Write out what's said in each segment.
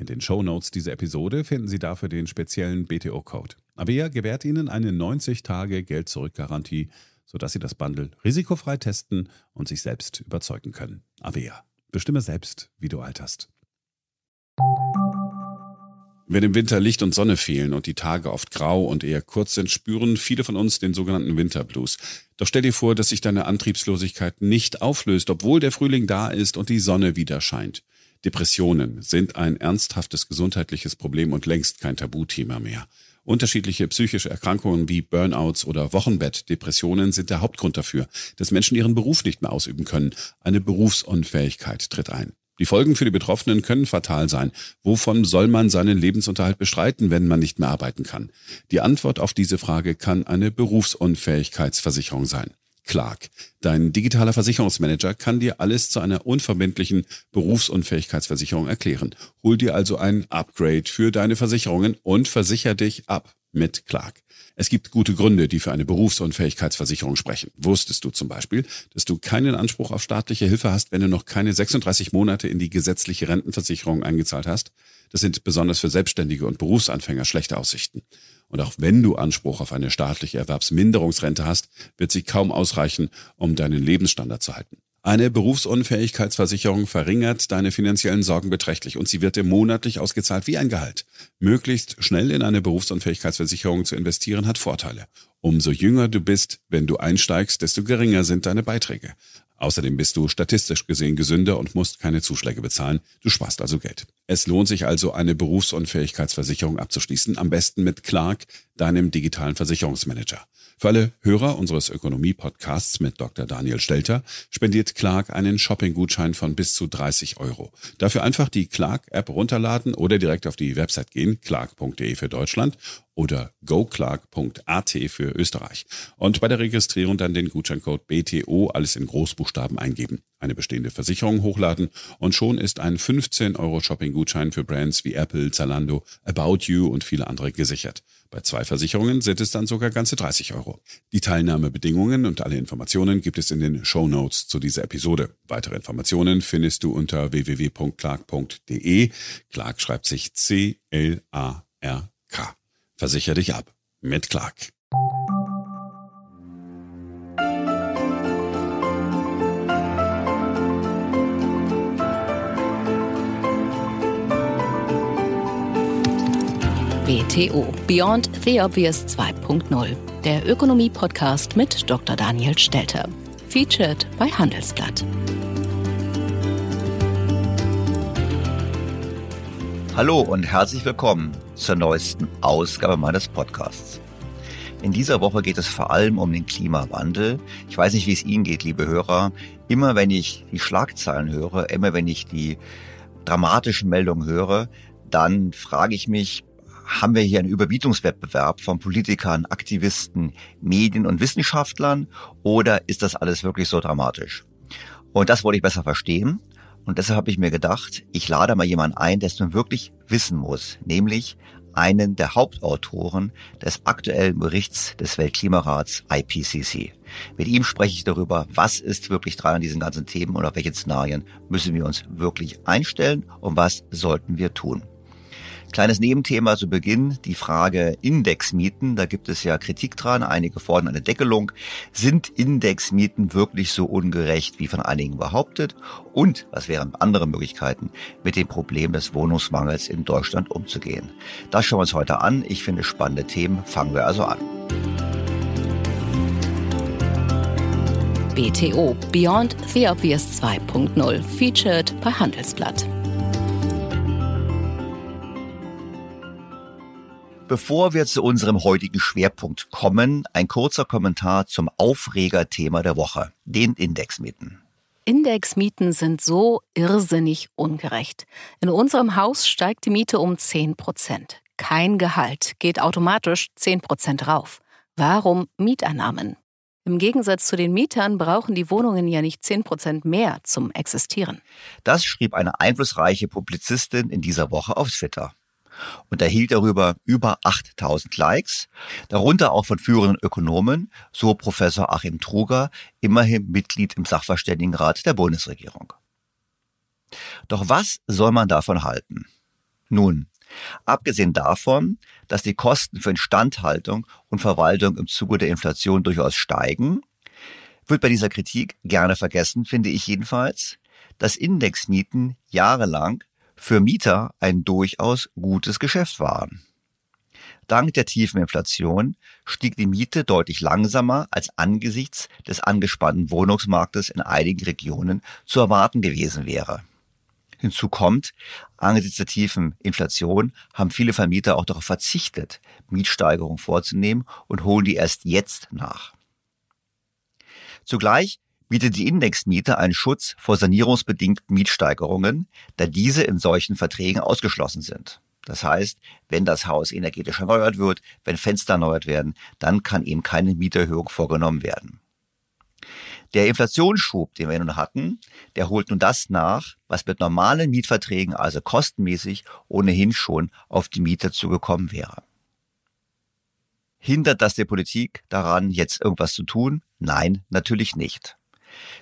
In den Shownotes dieser Episode finden Sie dafür den speziellen BTO-Code. Avea gewährt Ihnen eine 90-Tage-Geld-Zurück-Garantie, sodass Sie das Bundle risikofrei testen und sich selbst überzeugen können. Avea. Bestimme selbst, wie du alterst. Wenn im Winter Licht und Sonne fehlen und die Tage oft grau und eher kurz sind, spüren viele von uns den sogenannten Winterblues. Doch stell dir vor, dass sich deine Antriebslosigkeit nicht auflöst, obwohl der Frühling da ist und die Sonne wieder scheint. Depressionen sind ein ernsthaftes gesundheitliches Problem und längst kein Tabuthema mehr. Unterschiedliche psychische Erkrankungen wie Burnouts oder Wochenbettdepressionen sind der Hauptgrund dafür, dass Menschen ihren Beruf nicht mehr ausüben können. Eine Berufsunfähigkeit tritt ein. Die Folgen für die Betroffenen können fatal sein. Wovon soll man seinen Lebensunterhalt bestreiten, wenn man nicht mehr arbeiten kann? Die Antwort auf diese Frage kann eine Berufsunfähigkeitsversicherung sein. Clark. Dein digitaler Versicherungsmanager kann dir alles zu einer unverbindlichen Berufsunfähigkeitsversicherung erklären. Hol dir also ein Upgrade für deine Versicherungen und versicher dich ab mit Clark. Es gibt gute Gründe, die für eine Berufsunfähigkeitsversicherung sprechen. Wusstest du zum Beispiel, dass du keinen Anspruch auf staatliche Hilfe hast, wenn du noch keine 36 Monate in die gesetzliche Rentenversicherung eingezahlt hast? Das sind besonders für Selbstständige und Berufsanfänger schlechte Aussichten. Und auch wenn du Anspruch auf eine staatliche Erwerbsminderungsrente hast, wird sie kaum ausreichen, um deinen Lebensstandard zu halten. Eine Berufsunfähigkeitsversicherung verringert deine finanziellen Sorgen beträchtlich und sie wird dir monatlich ausgezahlt wie ein Gehalt. Möglichst schnell in eine Berufsunfähigkeitsversicherung zu investieren hat Vorteile. Umso jünger du bist, wenn du einsteigst, desto geringer sind deine Beiträge. Außerdem bist du statistisch gesehen gesünder und musst keine Zuschläge bezahlen. Du sparst also Geld. Es lohnt sich also, eine Berufsunfähigkeitsversicherung abzuschließen, am besten mit Clark, deinem digitalen Versicherungsmanager. Für alle Hörer unseres Ökonomie-Podcasts mit Dr. Daniel Stelter spendiert Clark einen Shopping-Gutschein von bis zu 30 Euro. Dafür einfach die Clark-App runterladen oder direkt auf die Website gehen, clark.de für Deutschland oder goclark.at für Österreich. Und bei der Registrierung dann den Gutscheincode BTO alles in Großbuchstaben eingeben. Eine bestehende Versicherung hochladen und schon ist ein 15 Euro Shopping-Gutschein für Brands wie Apple, Zalando, About You und viele andere gesichert. Bei zwei Versicherungen sind es dann sogar ganze 30 Euro. Die Teilnahmebedingungen und alle Informationen gibt es in den Show Notes zu dieser Episode. Weitere Informationen findest du unter www.clark.de. Clark schreibt sich C-L-A-R-K. Versicher dich ab mit Clark. BTO Beyond the Obvious 2.0, der Ökonomie-Podcast mit Dr. Daniel Stelter. Featured bei Handelsblatt. Hallo und herzlich willkommen zur neuesten Ausgabe meines Podcasts. In dieser Woche geht es vor allem um den Klimawandel. Ich weiß nicht, wie es Ihnen geht, liebe Hörer. Immer wenn ich die Schlagzeilen höre, immer wenn ich die dramatischen Meldungen höre, dann frage ich mich, haben wir hier einen Überbietungswettbewerb von Politikern, Aktivisten, Medien und Wissenschaftlern oder ist das alles wirklich so dramatisch? Und das wollte ich besser verstehen. Und deshalb habe ich mir gedacht, ich lade mal jemanden ein, der es nun wirklich wissen muss, nämlich einen der Hauptautoren des aktuellen Berichts des Weltklimarats IPCC. Mit ihm spreche ich darüber, was ist wirklich dran an diesen ganzen Themen und auf welche Szenarien müssen wir uns wirklich einstellen und was sollten wir tun. Kleines Nebenthema zu Beginn, die Frage Indexmieten. Da gibt es ja Kritik dran. Einige fordern eine Deckelung. Sind Indexmieten wirklich so ungerecht, wie von einigen behauptet? Und was wären andere Möglichkeiten, mit dem Problem des Wohnungsmangels in Deutschland umzugehen? Das schauen wir uns heute an. Ich finde spannende Themen. Fangen wir also an. BTO Beyond the Obvious 2.0 featured bei Handelsblatt. Bevor wir zu unserem heutigen Schwerpunkt kommen, ein kurzer Kommentar zum Aufregerthema der Woche, den Indexmieten. Indexmieten sind so irrsinnig ungerecht. In unserem Haus steigt die Miete um 10 Prozent. Kein Gehalt geht automatisch 10 Prozent rauf. Warum Mieteinnahmen? Im Gegensatz zu den Mietern brauchen die Wohnungen ja nicht 10 Prozent mehr zum Existieren. Das schrieb eine einflussreiche Publizistin in dieser Woche auf Twitter und erhielt darüber über 8000 Likes, darunter auch von führenden Ökonomen, so Professor Achim Truger, immerhin Mitglied im Sachverständigenrat der Bundesregierung. Doch was soll man davon halten? Nun, abgesehen davon, dass die Kosten für Instandhaltung und Verwaltung im Zuge der Inflation durchaus steigen, wird bei dieser Kritik gerne vergessen, finde ich jedenfalls, dass Indexmieten jahrelang für Mieter ein durchaus gutes Geschäft waren. Dank der tiefen Inflation stieg die Miete deutlich langsamer als angesichts des angespannten Wohnungsmarktes in einigen Regionen zu erwarten gewesen wäre. Hinzu kommt, angesichts der tiefen Inflation haben viele Vermieter auch darauf verzichtet, Mietsteigerungen vorzunehmen und holen die erst jetzt nach. Zugleich bietet die Indexmiete einen Schutz vor sanierungsbedingten Mietsteigerungen, da diese in solchen Verträgen ausgeschlossen sind. Das heißt, wenn das Haus energetisch erneuert wird, wenn Fenster erneuert werden, dann kann eben keine Mieterhöhung vorgenommen werden. Der Inflationsschub, den wir nun hatten, der holt nun das nach, was mit normalen Mietverträgen, also kostenmäßig, ohnehin schon auf die Mieter zugekommen wäre. Hindert das der Politik daran, jetzt irgendwas zu tun? Nein, natürlich nicht.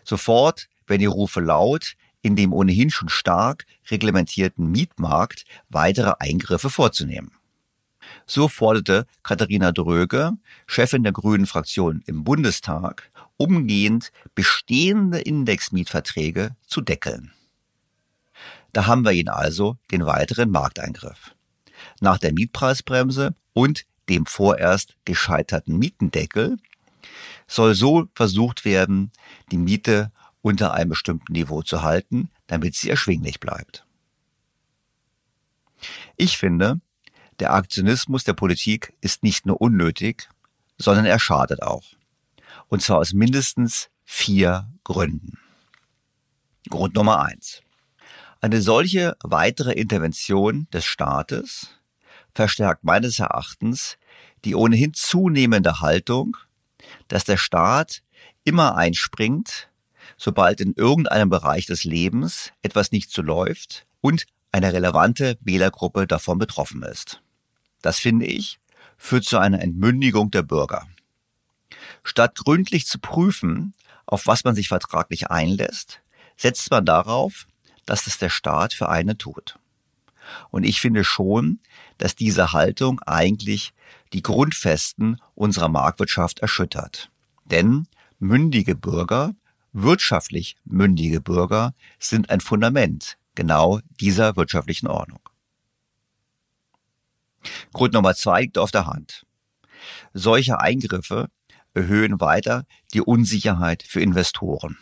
Sofort werden die Rufe laut, in dem ohnehin schon stark reglementierten Mietmarkt weitere Eingriffe vorzunehmen. So forderte Katharina Dröge, Chefin der Grünen Fraktion im Bundestag, umgehend bestehende Indexmietverträge zu deckeln. Da haben wir ihn also, den weiteren Markteingriff. Nach der Mietpreisbremse und dem vorerst gescheiterten Mietendeckel soll so versucht werden, die Miete unter einem bestimmten Niveau zu halten, damit sie erschwinglich bleibt. Ich finde, der Aktionismus der Politik ist nicht nur unnötig, sondern er schadet auch. Und zwar aus mindestens vier Gründen. Grund Nummer eins. Eine solche weitere Intervention des Staates verstärkt meines Erachtens die ohnehin zunehmende Haltung, dass der Staat immer einspringt, sobald in irgendeinem Bereich des Lebens etwas nicht so läuft und eine relevante Wählergruppe davon betroffen ist. Das finde ich, führt zu einer Entmündigung der Bürger. Statt gründlich zu prüfen, auf was man sich vertraglich einlässt, setzt man darauf, dass es der Staat für einen tut. Und ich finde schon, dass diese Haltung eigentlich die Grundfesten unserer Marktwirtschaft erschüttert. Denn mündige Bürger, wirtschaftlich mündige Bürger sind ein Fundament genau dieser wirtschaftlichen Ordnung. Grund Nummer zwei liegt auf der Hand. Solche Eingriffe erhöhen weiter die Unsicherheit für Investoren.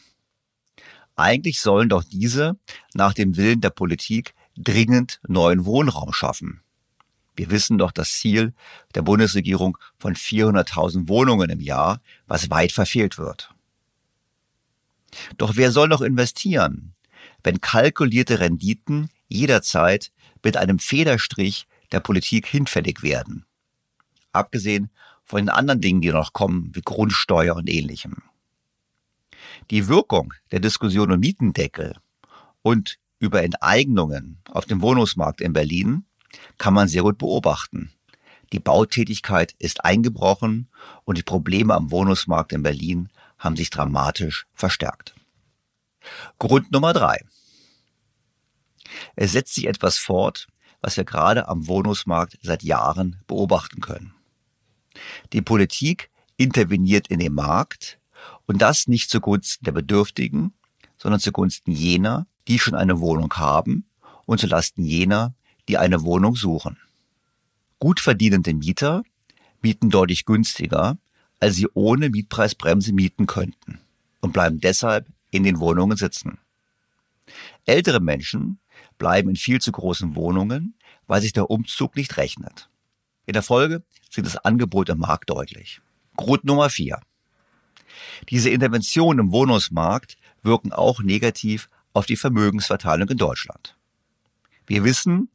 Eigentlich sollen doch diese nach dem Willen der Politik dringend neuen Wohnraum schaffen. Wir wissen doch das Ziel der Bundesregierung von 400.000 Wohnungen im Jahr, was weit verfehlt wird. Doch wer soll noch investieren, wenn kalkulierte Renditen jederzeit mit einem Federstrich der Politik hinfällig werden? Abgesehen von den anderen Dingen, die noch kommen, wie Grundsteuer und ähnlichem. Die Wirkung der Diskussion um Mietendeckel und über Enteignungen auf dem Wohnungsmarkt in Berlin kann man sehr gut beobachten. Die Bautätigkeit ist eingebrochen und die Probleme am Wohnungsmarkt in Berlin haben sich dramatisch verstärkt. Grund Nummer drei. Es setzt sich etwas fort, was wir gerade am Wohnungsmarkt seit Jahren beobachten können. Die Politik interveniert in den Markt und das nicht zugunsten der Bedürftigen, sondern zugunsten jener, die schon eine Wohnung haben und zulasten jener, die eine Wohnung suchen. Gut verdienende Mieter mieten deutlich günstiger, als sie ohne Mietpreisbremse mieten könnten und bleiben deshalb in den Wohnungen sitzen. Ältere Menschen bleiben in viel zu großen Wohnungen, weil sich der Umzug nicht rechnet. In der Folge sind das Angebot im Markt deutlich. Grund Nummer vier. Diese Interventionen im Wohnungsmarkt wirken auch negativ auf die Vermögensverteilung in Deutschland. Wir wissen,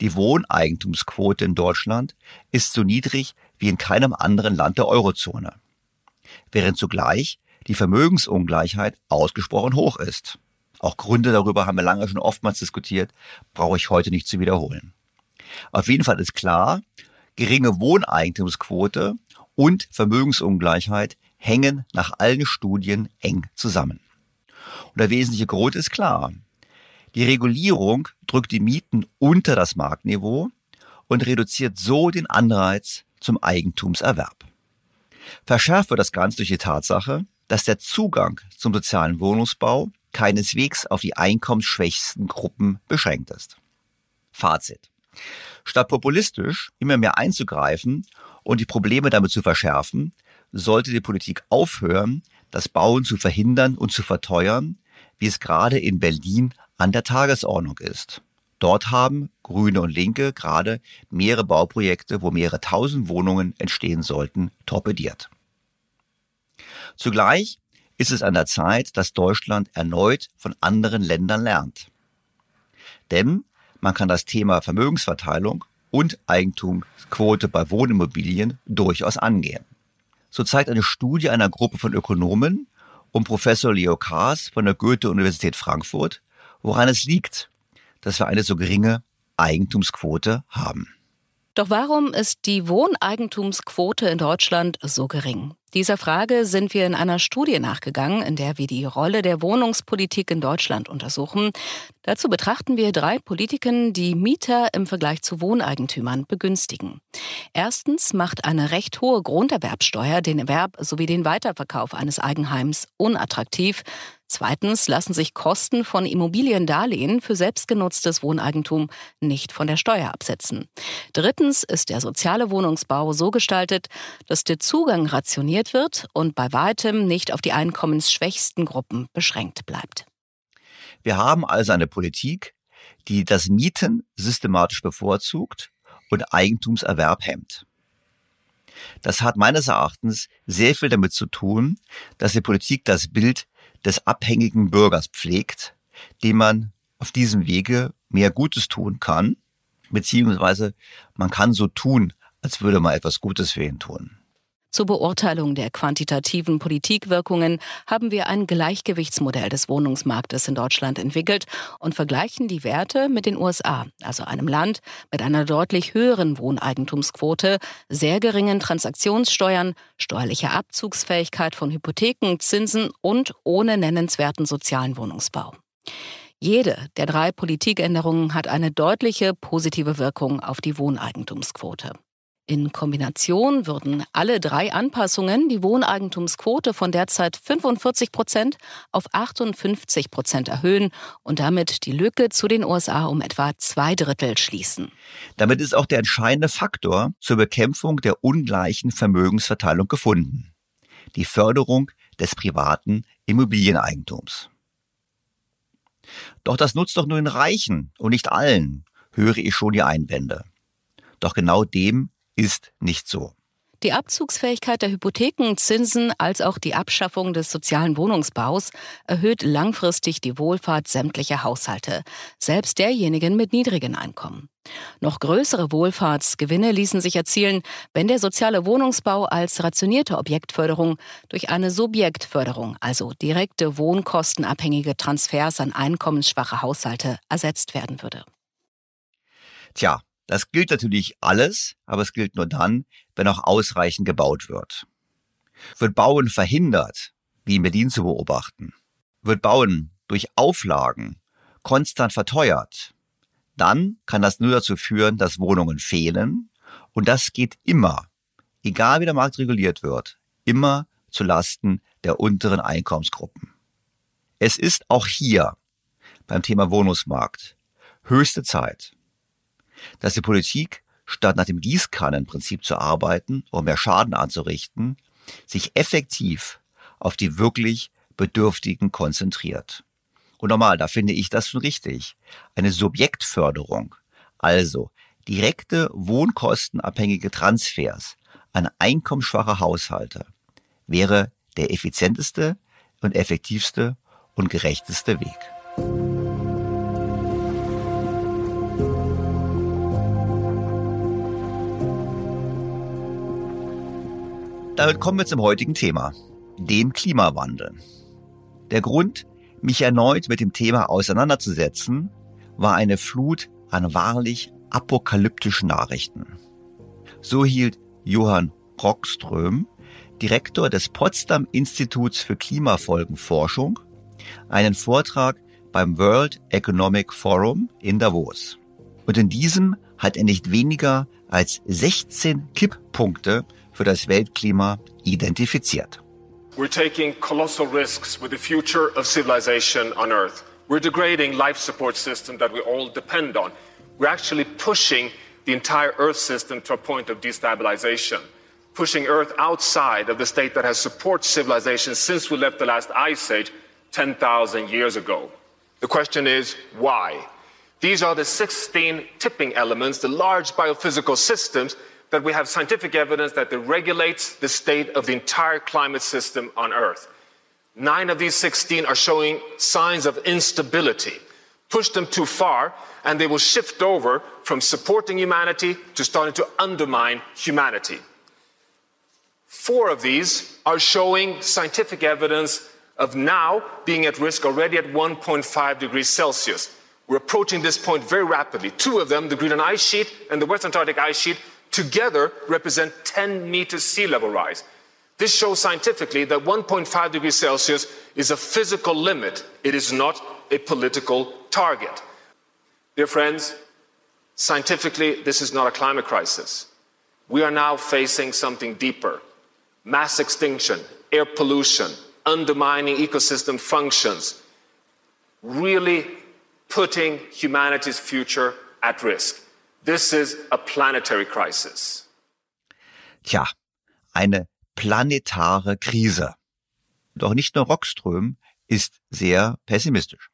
die Wohneigentumsquote in Deutschland ist so niedrig wie in keinem anderen Land der Eurozone, während zugleich die Vermögensungleichheit ausgesprochen hoch ist. Auch Gründe darüber haben wir lange schon oftmals diskutiert, brauche ich heute nicht zu wiederholen. Auf jeden Fall ist klar, geringe Wohneigentumsquote und Vermögensungleichheit hängen nach allen Studien eng zusammen. Und der wesentliche Grund ist klar. Die Regulierung drückt die Mieten unter das Marktniveau und reduziert so den Anreiz zum Eigentumserwerb. Verschärft wird das Ganze durch die Tatsache, dass der Zugang zum sozialen Wohnungsbau keineswegs auf die einkommensschwächsten Gruppen beschränkt ist. Fazit. Statt populistisch immer mehr einzugreifen und die Probleme damit zu verschärfen, sollte die Politik aufhören, das Bauen zu verhindern und zu verteuern, wie es gerade in Berlin an der Tagesordnung ist. Dort haben Grüne und Linke gerade mehrere Bauprojekte, wo mehrere tausend Wohnungen entstehen sollten, torpediert. Zugleich ist es an der Zeit, dass Deutschland erneut von anderen Ländern lernt. Denn man kann das Thema Vermögensverteilung und Eigentumsquote bei Wohnimmobilien durchaus angehen. So zeigt eine Studie einer Gruppe von Ökonomen um Professor Leo Kaas von der Goethe-Universität Frankfurt, woran es liegt, dass wir eine so geringe Eigentumsquote haben. Doch warum ist die Wohneigentumsquote in Deutschland so gering? Dieser Frage sind wir in einer Studie nachgegangen, in der wir die Rolle der Wohnungspolitik in Deutschland untersuchen. Dazu betrachten wir drei Politiken, die Mieter im Vergleich zu Wohneigentümern begünstigen. Erstens macht eine recht hohe Grunderwerbsteuer den Erwerb sowie den Weiterverkauf eines Eigenheims unattraktiv. Zweitens lassen sich Kosten von Immobiliendarlehen für selbstgenutztes Wohneigentum nicht von der Steuer absetzen. Drittens ist der soziale Wohnungsbau so gestaltet, dass der Zugang rationiert wird und bei weitem nicht auf die einkommensschwächsten Gruppen beschränkt bleibt. Wir haben also eine Politik, die das Mieten systematisch bevorzugt und Eigentumserwerb hemmt. Das hat meines Erachtens sehr viel damit zu tun, dass die Politik das Bild des abhängigen Bürgers pflegt, dem man auf diesem Wege mehr Gutes tun kann, beziehungsweise man kann so tun, als würde man etwas Gutes für ihn tun. Zur Beurteilung der quantitativen Politikwirkungen haben wir ein Gleichgewichtsmodell des Wohnungsmarktes in Deutschland entwickelt und vergleichen die Werte mit den USA, also einem Land mit einer deutlich höheren Wohneigentumsquote, sehr geringen Transaktionssteuern, steuerlicher Abzugsfähigkeit von Hypotheken, Zinsen und ohne nennenswerten sozialen Wohnungsbau. Jede der drei Politikänderungen hat eine deutliche positive Wirkung auf die Wohneigentumsquote. In Kombination würden alle drei Anpassungen die Wohneigentumsquote von derzeit 45 Prozent auf 58 Prozent erhöhen und damit die Lücke zu den USA um etwa zwei Drittel schließen. Damit ist auch der entscheidende Faktor zur Bekämpfung der ungleichen Vermögensverteilung gefunden. Die Förderung des privaten Immobilieneigentums. Doch das nutzt doch nur den Reichen und nicht allen, höre ich schon die Einwände. Doch genau dem ist nicht so. Die Abzugsfähigkeit der Hypotheken, Zinsen als auch die Abschaffung des sozialen Wohnungsbaus erhöht langfristig die Wohlfahrt sämtlicher Haushalte, selbst derjenigen mit niedrigen Einkommen. Noch größere Wohlfahrtsgewinne ließen sich erzielen, wenn der soziale Wohnungsbau als rationierte Objektförderung durch eine Subjektförderung, also direkte wohnkostenabhängige Transfers an einkommensschwache Haushalte, ersetzt werden würde. Tja, das gilt natürlich alles, aber es gilt nur dann, wenn auch ausreichend gebaut wird. Wird Bauen verhindert, wie in Berlin zu beobachten, wird Bauen durch Auflagen konstant verteuert, dann kann das nur dazu führen, dass Wohnungen fehlen und das geht immer, egal wie der Markt reguliert wird, immer zu Lasten der unteren Einkommensgruppen. Es ist auch hier beim Thema Wohnungsmarkt höchste Zeit, dass die Politik, statt nach dem Gießkannenprinzip zu arbeiten, um mehr Schaden anzurichten, sich effektiv auf die wirklich Bedürftigen konzentriert. Und normal, da finde ich das schon richtig. Eine Subjektförderung, also direkte wohnkostenabhängige Transfers an einkommensschwache Haushalte, wäre der effizienteste und effektivste und gerechteste Weg. Damit kommen wir zum heutigen Thema, dem Klimawandel. Der Grund, mich erneut mit dem Thema auseinanderzusetzen, war eine Flut an wahrlich apokalyptischen Nachrichten. So hielt Johann Rockström, Direktor des Potsdam Instituts für Klimafolgenforschung, einen Vortrag beim World Economic Forum in Davos. Und in diesem hat er nicht weniger als 16 Kipppunkte für das Weltklima identifiziert. We're taking colossal risks with the future of civilization on Earth. We're degrading life support system that we all depend on. We're actually pushing the entire Earth system to a point of destabilization, pushing Earth outside of the state that has supported civilization since we left the last ice age 10,000 years ago. The question is, why? These are the 16 tipping elements, the large biophysical systems that we have scientific evidence that it regulates the state of the entire climate system on Earth. Nine of these 16 are showing signs of instability. Push them too far, and they will shift over from supporting humanity to starting to undermine humanity. Four of these are showing scientific evidence of now being at risk already at 1.5 degrees Celsius. We're approaching this point very rapidly. Two of them, the Greenland ice sheet and the West Antarctic ice sheet, together represent 10 meters sea level rise. This shows scientifically that 1.5 degrees Celsius is a physical limit. It is not a political target. Dear friends, scientifically, this is not a climate crisis. We are now facing something deeper mass extinction, air pollution, undermining ecosystem functions, really putting humanity's future at risk. This is a planetary crisis. Tja, eine planetare Krise. Doch nicht nur Rockström ist sehr pessimistisch.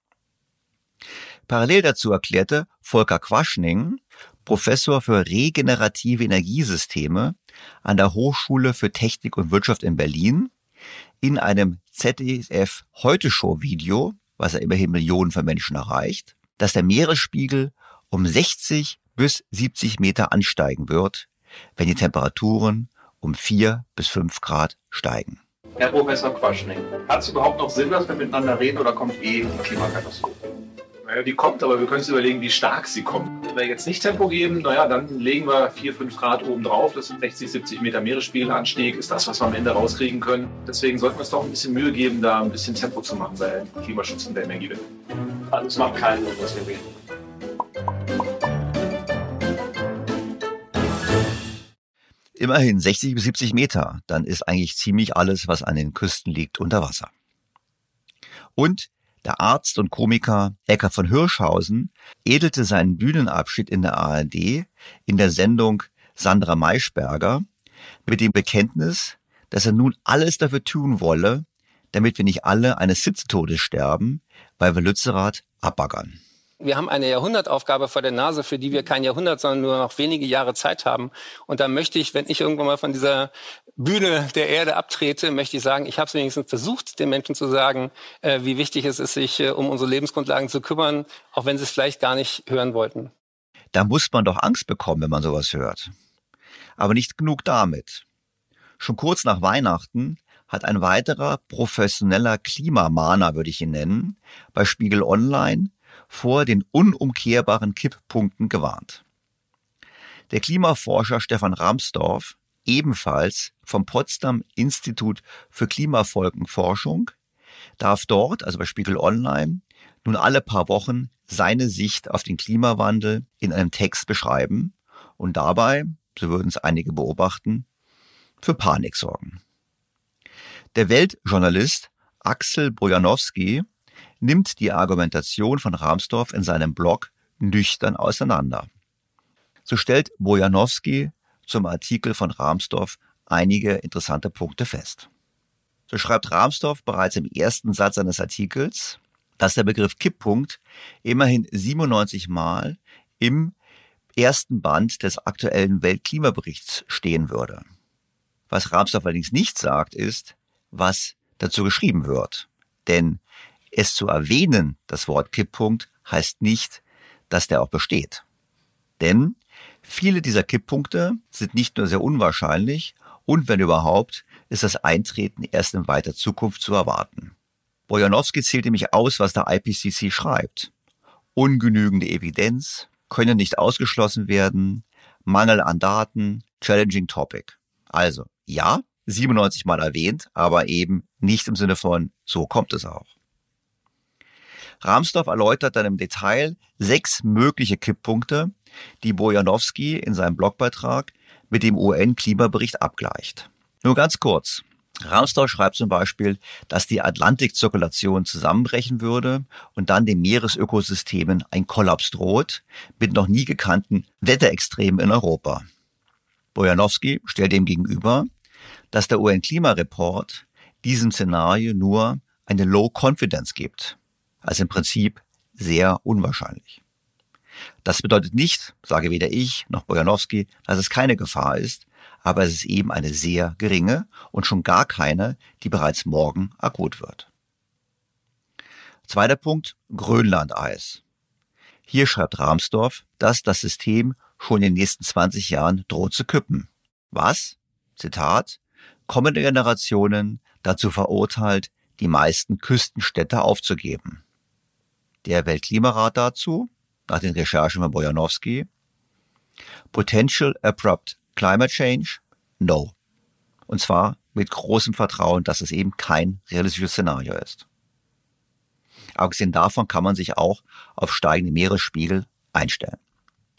Parallel dazu erklärte Volker Quaschning, Professor für regenerative Energiesysteme an der Hochschule für Technik und Wirtschaft in Berlin, in einem ZDF Heute Show Video, was er immerhin Millionen von Menschen erreicht, dass der Meeresspiegel um 60 bis 70 Meter ansteigen wird, wenn die Temperaturen um vier bis fünf Grad steigen. Herr Professor Quaschning, hat es überhaupt noch Sinn, dass wir miteinander reden oder kommt eh die Klimakatastrophe? Naja, die kommt, aber wir können uns überlegen, wie stark sie kommt. Wenn wir jetzt nicht Tempo geben, naja, dann legen wir 4, 5 Grad oben drauf. Das sind 60, 70 Meter Meeresspiegelanstieg, ist das, was wir am Ende rauskriegen können. Deswegen sollten wir uns doch ein bisschen Mühe geben, da ein bisschen Tempo zu machen bei Klimaschutz und der Energiewende. Also es macht keinen Sinn, was wir reden. Immerhin 60 bis 70 Meter, dann ist eigentlich ziemlich alles, was an den Küsten liegt, unter Wasser. Und der Arzt und Komiker Eckart von Hirschhausen edelte seinen Bühnenabschied in der ARD in der Sendung Sandra Maischberger mit dem Bekenntnis, dass er nun alles dafür tun wolle, damit wir nicht alle eines Sitztodes sterben, weil wir Lützerath abbaggern. Wir haben eine Jahrhundertaufgabe vor der Nase, für die wir kein Jahrhundert, sondern nur noch wenige Jahre Zeit haben. Und da möchte ich, wenn ich irgendwann mal von dieser Bühne der Erde abtrete, möchte ich sagen, ich habe es wenigstens versucht, den Menschen zu sagen, äh, wie wichtig es ist, sich äh, um unsere Lebensgrundlagen zu kümmern, auch wenn sie es vielleicht gar nicht hören wollten. Da muss man doch Angst bekommen, wenn man sowas hört. Aber nicht genug damit. Schon kurz nach Weihnachten hat ein weiterer professioneller Klimamahner, würde ich ihn nennen, bei Spiegel Online vor den unumkehrbaren Kipppunkten gewarnt. Der Klimaforscher Stefan Ramsdorf, ebenfalls vom Potsdam Institut für Klimafolgenforschung, darf dort, also bei Spiegel Online, nun alle paar Wochen seine Sicht auf den Klimawandel in einem Text beschreiben und dabei, so würden es einige beobachten, für Panik sorgen. Der Weltjournalist Axel Bojanowski nimmt die Argumentation von Rahmsdorf in seinem Blog nüchtern auseinander. So stellt Bojanowski zum Artikel von Rahmsdorf einige interessante Punkte fest. So schreibt Rahmsdorf bereits im ersten Satz seines Artikels, dass der Begriff Kipppunkt immerhin 97 Mal im ersten Band des aktuellen Weltklimaberichts stehen würde. Was Rahmsdorf allerdings nicht sagt, ist, was dazu geschrieben wird. Denn es zu erwähnen, das Wort Kipppunkt, heißt nicht, dass der auch besteht. Denn viele dieser Kipppunkte sind nicht nur sehr unwahrscheinlich und wenn überhaupt, ist das Eintreten erst in weiter Zukunft zu erwarten. Bojanowski zählt nämlich aus, was der IPCC schreibt. Ungenügende Evidenz, können nicht ausgeschlossen werden, Mangel an Daten, challenging topic. Also, ja, 97 mal erwähnt, aber eben nicht im Sinne von, so kommt es auch. Rahmsdorf erläutert dann im Detail sechs mögliche Kipppunkte, die Bojanowski in seinem Blogbeitrag mit dem UN-Klimabericht abgleicht. Nur ganz kurz. Rahmsdorf schreibt zum Beispiel, dass die Atlantikzirkulation zusammenbrechen würde und dann den Meeresökosystemen ein Kollaps droht mit noch nie gekannten Wetterextremen in Europa. Bojanowski stellt dem gegenüber, dass der UN-Klimareport diesem Szenario nur eine Low Confidence gibt also im Prinzip sehr unwahrscheinlich. Das bedeutet nicht, sage weder ich noch Bojanowski, dass es keine Gefahr ist, aber es ist eben eine sehr geringe und schon gar keine, die bereits morgen akut wird. Zweiter Punkt, Grönlandeis. Hier schreibt Rahmsdorf, dass das System schon in den nächsten 20 Jahren droht zu kippen. Was? Zitat, kommende Generationen dazu verurteilt, die meisten Küstenstädte aufzugeben der Weltklimarat dazu, nach den Recherchen von Bojanowski. Potential Abrupt Climate Change? No. Und zwar mit großem Vertrauen, dass es eben kein realistisches Szenario ist. Abgesehen davon kann man sich auch auf steigende Meeresspiegel einstellen.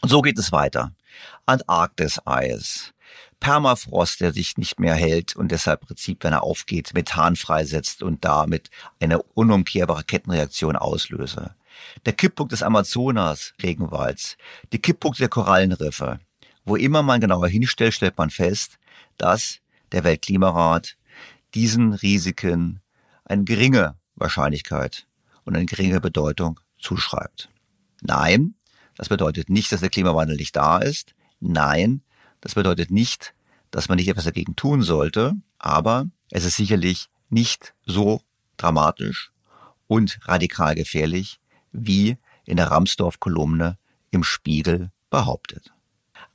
Und so geht es weiter. Antarktis-Eis, Permafrost, der sich nicht mehr hält und deshalb im Prinzip, wenn er aufgeht, Methan freisetzt und damit eine unumkehrbare Kettenreaktion auslöse. Der Kipppunkt des Amazonas-Regenwalds, die Kipppunkte der Korallenriffe. Wo immer man genauer hinstellt, stellt man fest, dass der Weltklimarat diesen Risiken eine geringe Wahrscheinlichkeit und eine geringe Bedeutung zuschreibt. Nein, das bedeutet nicht, dass der Klimawandel nicht da ist. Nein, das bedeutet nicht, dass man nicht etwas dagegen tun sollte, aber es ist sicherlich nicht so dramatisch und radikal gefährlich, wie in der Ramsdorf-Kolumne im Spiegel behauptet.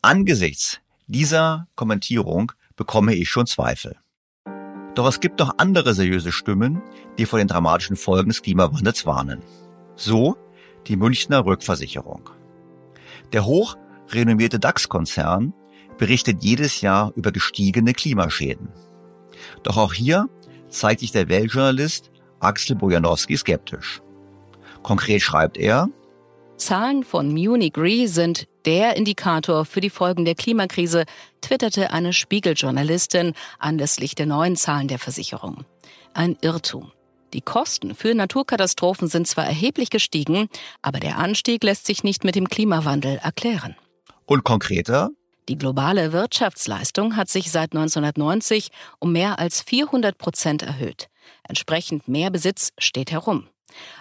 Angesichts Dieser Kommentierung bekomme ich schon Zweifel. Doch es gibt noch andere seriöse Stimmen, die vor den dramatischen Folgen des Klimawandels warnen. So die Münchner Rückversicherung. Der hoch renommierte DAX-Konzern berichtet jedes Jahr über gestiegene Klimaschäden. Doch auch hier zeigt sich der Weltjournalist Axel Bojanowski skeptisch. Konkret schreibt er, Zahlen von Munich Re sind der Indikator für die Folgen der Klimakrise, twitterte eine Spiegeljournalistin anlässlich der neuen Zahlen der Versicherung. Ein Irrtum. Die Kosten für Naturkatastrophen sind zwar erheblich gestiegen, aber der Anstieg lässt sich nicht mit dem Klimawandel erklären. Und konkreter? Die globale Wirtschaftsleistung hat sich seit 1990 um mehr als 400 Prozent erhöht. Entsprechend mehr Besitz steht herum.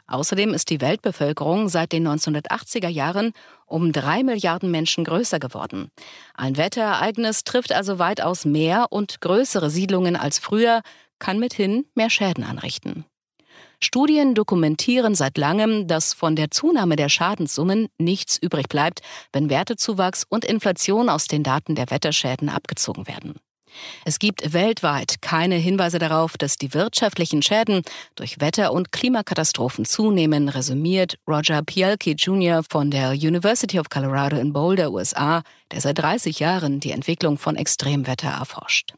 Außerdem ist die Weltbevölkerung seit den 1980er Jahren um drei Milliarden Menschen größer geworden. Ein Wetterereignis trifft also weitaus mehr und größere Siedlungen als früher, kann mithin mehr Schäden anrichten. Studien dokumentieren seit langem, dass von der Zunahme der Schadenssummen nichts übrig bleibt, wenn Wertezuwachs und Inflation aus den Daten der Wetterschäden abgezogen werden. Es gibt weltweit keine Hinweise darauf, dass die wirtschaftlichen Schäden durch Wetter- und Klimakatastrophen zunehmen, resümiert Roger Pielke Jr. von der University of Colorado in Boulder, USA, der seit 30 Jahren die Entwicklung von Extremwetter erforscht.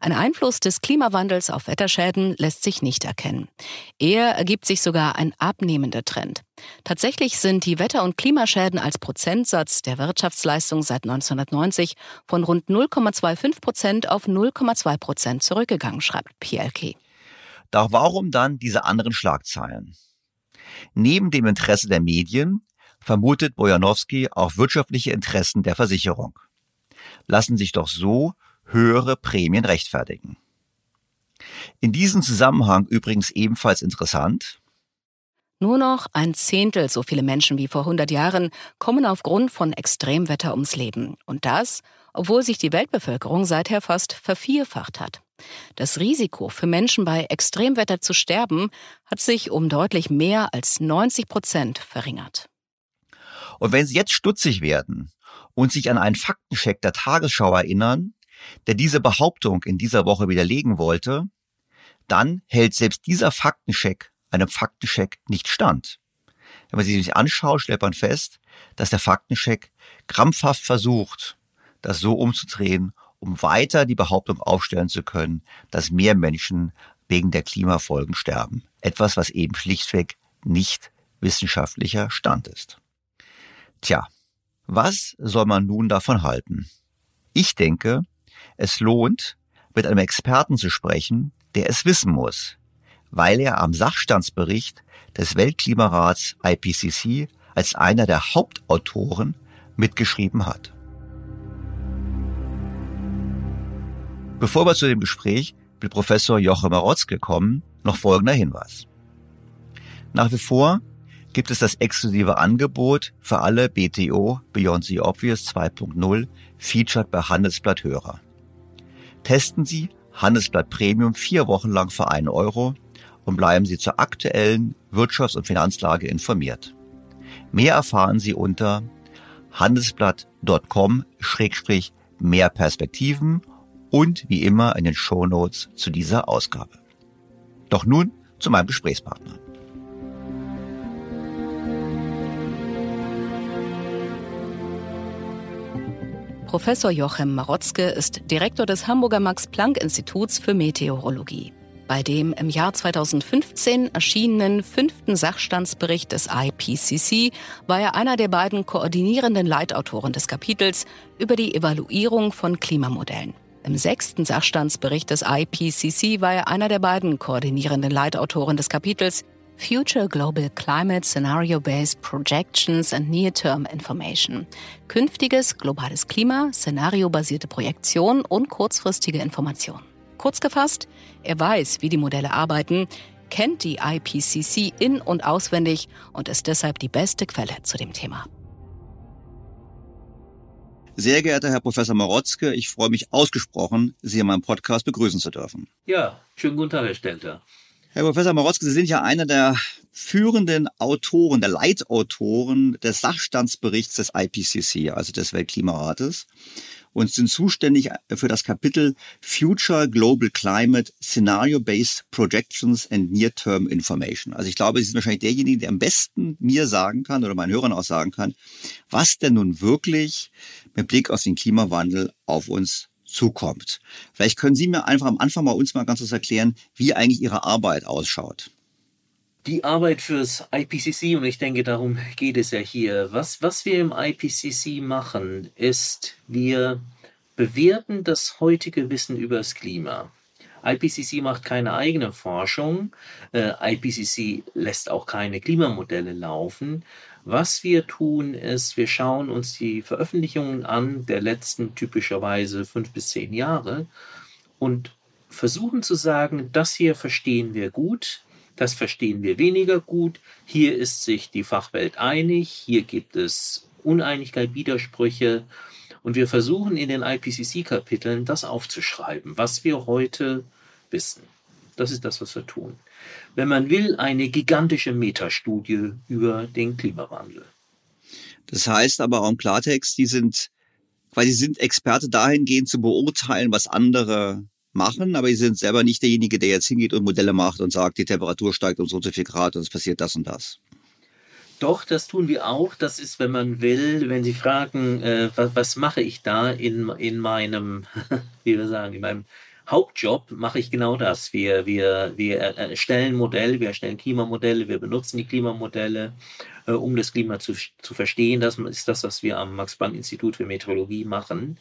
Ein Einfluss des Klimawandels auf Wetterschäden lässt sich nicht erkennen. Eher ergibt sich sogar ein abnehmender Trend. Tatsächlich sind die Wetter- und Klimaschäden als Prozentsatz der Wirtschaftsleistung seit 1990 von rund 0,25 Prozent auf 0,2 Prozent zurückgegangen, schreibt PLK. Doch warum dann diese anderen Schlagzeilen? Neben dem Interesse der Medien vermutet Bojanowski auch wirtschaftliche Interessen der Versicherung. Lassen sich doch so höhere Prämien rechtfertigen. In diesem Zusammenhang übrigens ebenfalls interessant. Nur noch ein Zehntel so viele Menschen wie vor 100 Jahren kommen aufgrund von Extremwetter ums Leben. Und das, obwohl sich die Weltbevölkerung seither fast vervierfacht hat. Das Risiko für Menschen bei Extremwetter zu sterben hat sich um deutlich mehr als 90 Prozent verringert. Und wenn Sie jetzt stutzig werden und sich an einen Faktencheck der Tagesschau erinnern, der diese Behauptung in dieser Woche widerlegen wollte, dann hält selbst dieser Faktencheck einem Faktencheck nicht stand. Wenn man sich anschaut, stellt man fest, dass der Faktencheck krampfhaft versucht, das so umzudrehen, um weiter die Behauptung aufstellen zu können, dass mehr Menschen wegen der Klimafolgen sterben. Etwas, was eben schlichtweg nicht wissenschaftlicher Stand ist. Tja, was soll man nun davon halten? Ich denke, es lohnt, mit einem Experten zu sprechen, der es wissen muss, weil er am Sachstandsbericht des Weltklimarats IPCC als einer der Hauptautoren mitgeschrieben hat. Bevor wir zu dem Gespräch mit Professor Joachim Marotzke kommen, noch folgender Hinweis. Nach wie vor gibt es das exklusive Angebot für alle BTO Beyond the Obvious 2.0 Featured bei Handelsblatt Hörer. Testen Sie Handelsblatt Premium vier Wochen lang für einen Euro und bleiben Sie zur aktuellen Wirtschafts- und Finanzlage informiert. Mehr erfahren Sie unter handelsblatt.com-mehr Perspektiven und wie immer in den Shownotes zu dieser Ausgabe. Doch nun zu meinem Gesprächspartner. Professor Jochem Marotzke ist Direktor des Hamburger Max-Planck-Instituts für Meteorologie. Bei dem im Jahr 2015 erschienenen fünften Sachstandsbericht des IPCC war er einer der beiden koordinierenden Leitautoren des Kapitels über die Evaluierung von Klimamodellen. Im sechsten Sachstandsbericht des IPCC war er einer der beiden koordinierenden Leitautoren des Kapitels Future Global Climate Scenario-Based Projections and Near-Term Information. Künftiges globales Klima, szenariobasierte Projektion und kurzfristige Information. Kurz gefasst, er weiß, wie die Modelle arbeiten, kennt die IPCC in- und auswendig und ist deshalb die beste Quelle zu dem Thema. Sehr geehrter Herr Professor Marotzke, ich freue mich ausgesprochen, Sie in meinem Podcast begrüßen zu dürfen. Ja, schönen guten Tag, Herr Stelter. Herr Professor Marotzke, Sie sind ja einer der führenden Autoren, der Leitautoren des Sachstandsberichts des IPCC, also des Weltklimarates. und sind zuständig für das Kapitel Future Global Climate Scenario-Based Projections and Near-Term Information. Also ich glaube, Sie sind wahrscheinlich derjenige, der am besten mir sagen kann oder meinen Hörern auch sagen kann, was denn nun wirklich mit Blick auf den Klimawandel auf uns zukommt. Vielleicht können Sie mir einfach am Anfang mal uns mal ganz kurz erklären, wie eigentlich Ihre Arbeit ausschaut. Die Arbeit fürs IPCC, und ich denke, darum geht es ja hier. Was, was wir im IPCC machen, ist, wir bewerten das heutige Wissen über das Klima. IPCC macht keine eigene Forschung. Äh, IPCC lässt auch keine Klimamodelle laufen. Was wir tun, ist, wir schauen uns die Veröffentlichungen an der letzten typischerweise fünf bis zehn Jahre und versuchen zu sagen, das hier verstehen wir gut, das verstehen wir weniger gut. Hier ist sich die Fachwelt einig. Hier gibt es Uneinigkeit, Widersprüche. Und wir versuchen in den IPCC-Kapiteln das aufzuschreiben, was wir heute wissen. Das ist das, was wir tun. Wenn man will, eine gigantische Metastudie über den Klimawandel. Das heißt aber auch im Klartext, die sind, weil sie sind Experte dahingehend zu beurteilen, was andere machen, aber sie sind selber nicht derjenige, der jetzt hingeht und Modelle macht und sagt, die Temperatur steigt um so und so viel Grad und es passiert das und das. Doch, das tun wir auch. Das ist, wenn man will, wenn Sie fragen, äh, was, was, mache ich da in, in meinem, wie wir sagen, in meinem Hauptjob, mache ich genau das. Wir, wir, wir erstellen Modelle, wir erstellen Klimamodelle, wir benutzen die Klimamodelle, äh, um das Klima zu, zu verstehen. Das ist das, was wir am Max-Planck-Institut für Meteorologie machen.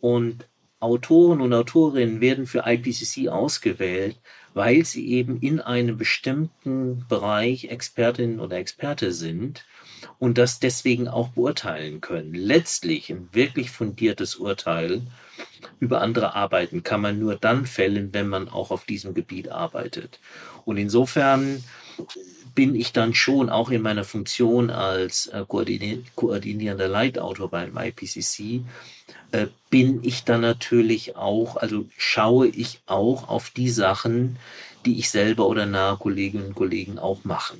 Und Autoren und Autorinnen werden für IPCC ausgewählt, weil sie eben in einem bestimmten Bereich Expertin oder Experte sind und das deswegen auch beurteilen können. Letztlich ein wirklich fundiertes Urteil über andere Arbeiten kann man nur dann fällen, wenn man auch auf diesem Gebiet arbeitet. Und insofern bin ich dann schon auch in meiner Funktion als äh, koordinierender Leitautor beim IPCC äh, bin ich dann natürlich auch, also schaue ich auch auf die Sachen, die ich selber oder nahe Kolleginnen und Kollegen auch machen.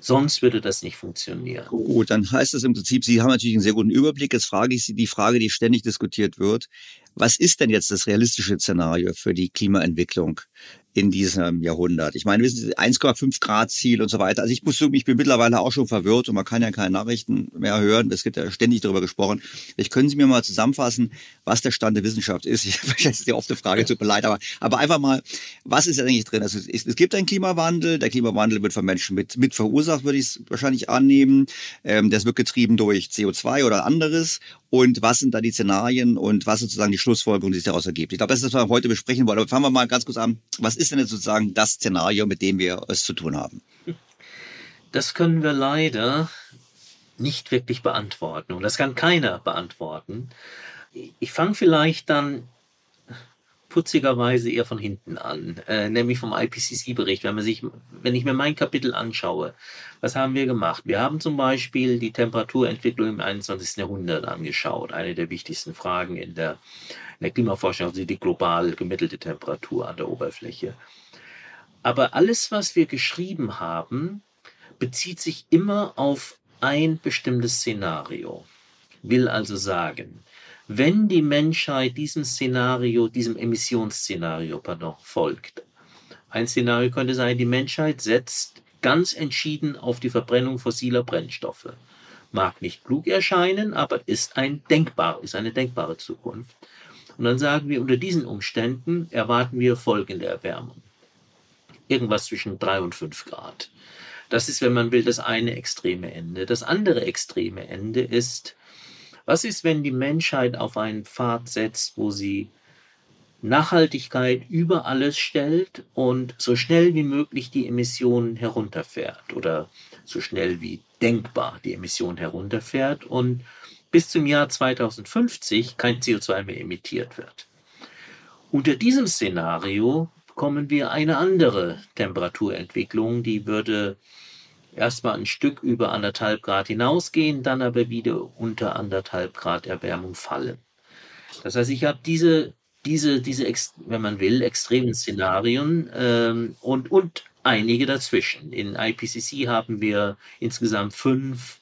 Sonst würde das nicht funktionieren. Gut, dann heißt das im Prinzip, Sie haben natürlich einen sehr guten Überblick. Jetzt frage ich Sie die Frage, die ständig diskutiert wird. Was ist denn jetzt das realistische Szenario für die Klimaentwicklung in diesem Jahrhundert. Ich meine, wir sind 1,5 Grad Ziel und so weiter. Also ich muss sagen, ich bin mittlerweile auch schon verwirrt und man kann ja keine Nachrichten mehr hören. Es gibt ja ständig darüber gesprochen. Vielleicht können Sie mir mal zusammenfassen, was der Stand der Wissenschaft ist. Ich, ist die oft eine Frage, tut mir leid, aber, aber einfach mal, was ist eigentlich drin? Also es, es gibt einen Klimawandel. Der Klimawandel wird von Menschen mit, mit verursacht, würde ich es wahrscheinlich annehmen. Ähm, das wird getrieben durch CO2 oder anderes und was sind da die Szenarien und was sozusagen die Schlussfolgerung, die sich daraus ergibt. Ich glaube, das ist, was wir heute besprechen wollen. Aber fangen wir mal ganz kurz an. Was ist denn jetzt sozusagen das Szenario, mit dem wir es zu tun haben? Das können wir leider nicht wirklich beantworten und das kann keiner beantworten. Ich fange vielleicht dann putzigerweise eher von hinten an, äh, nämlich vom IPCC-Bericht. Wenn wenn ich mir mein Kapitel anschaue, was haben wir gemacht? Wir haben zum Beispiel die Temperaturentwicklung im 21. Jahrhundert angeschaut. Eine der wichtigsten Fragen in der, in der Klimaforschung, also die global gemittelte Temperatur an der Oberfläche. Aber alles, was wir geschrieben haben, bezieht sich immer auf ein bestimmtes Szenario. Will also sagen, wenn die Menschheit diesem Szenario, diesem Emissionsszenario, pardon, folgt. Ein Szenario könnte sein, die Menschheit setzt ganz entschieden auf die Verbrennung fossiler Brennstoffe. Mag nicht klug erscheinen, aber ist ein denkbar, ist eine denkbare Zukunft. Und dann sagen wir, unter diesen Umständen erwarten wir folgende Erwärmung. Irgendwas zwischen drei und fünf Grad. Das ist, wenn man will, das eine extreme Ende. Das andere extreme Ende ist, was ist, wenn die Menschheit auf einen Pfad setzt, wo sie Nachhaltigkeit über alles stellt und so schnell wie möglich die Emissionen herunterfährt oder so schnell wie denkbar die Emissionen herunterfährt und bis zum Jahr 2050 kein CO2 mehr emittiert wird. Unter diesem Szenario bekommen wir eine andere Temperaturentwicklung, die würde erstmal ein Stück über anderthalb Grad hinausgehen, dann aber wieder unter anderthalb Grad Erwärmung fallen. Das heißt, ich habe diese, diese, diese, wenn man will, extremen Szenarien ähm, und, und einige dazwischen. In IPCC haben wir insgesamt fünf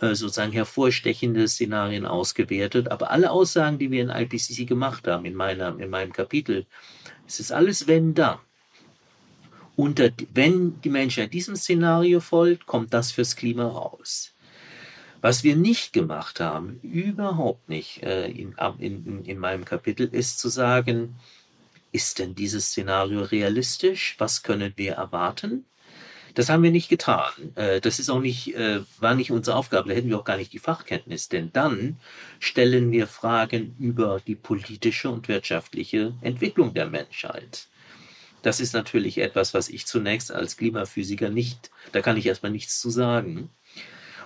äh, sozusagen hervorstechende Szenarien ausgewertet. Aber alle Aussagen, die wir in IPCC gemacht haben, in, meiner, in meinem Kapitel, es ist alles wenn dann. Unter, wenn die Menschheit diesem Szenario folgt, kommt das fürs Klima raus. Was wir nicht gemacht haben, überhaupt nicht äh, in, in, in meinem Kapitel, ist zu sagen, ist denn dieses Szenario realistisch? Was können wir erwarten? Das haben wir nicht getan. Äh, das ist auch nicht, äh, war nicht unsere Aufgabe. Da hätten wir auch gar nicht die Fachkenntnis. Denn dann stellen wir Fragen über die politische und wirtschaftliche Entwicklung der Menschheit. Das ist natürlich etwas, was ich zunächst als Klimaphysiker nicht, da kann ich erstmal nichts zu sagen.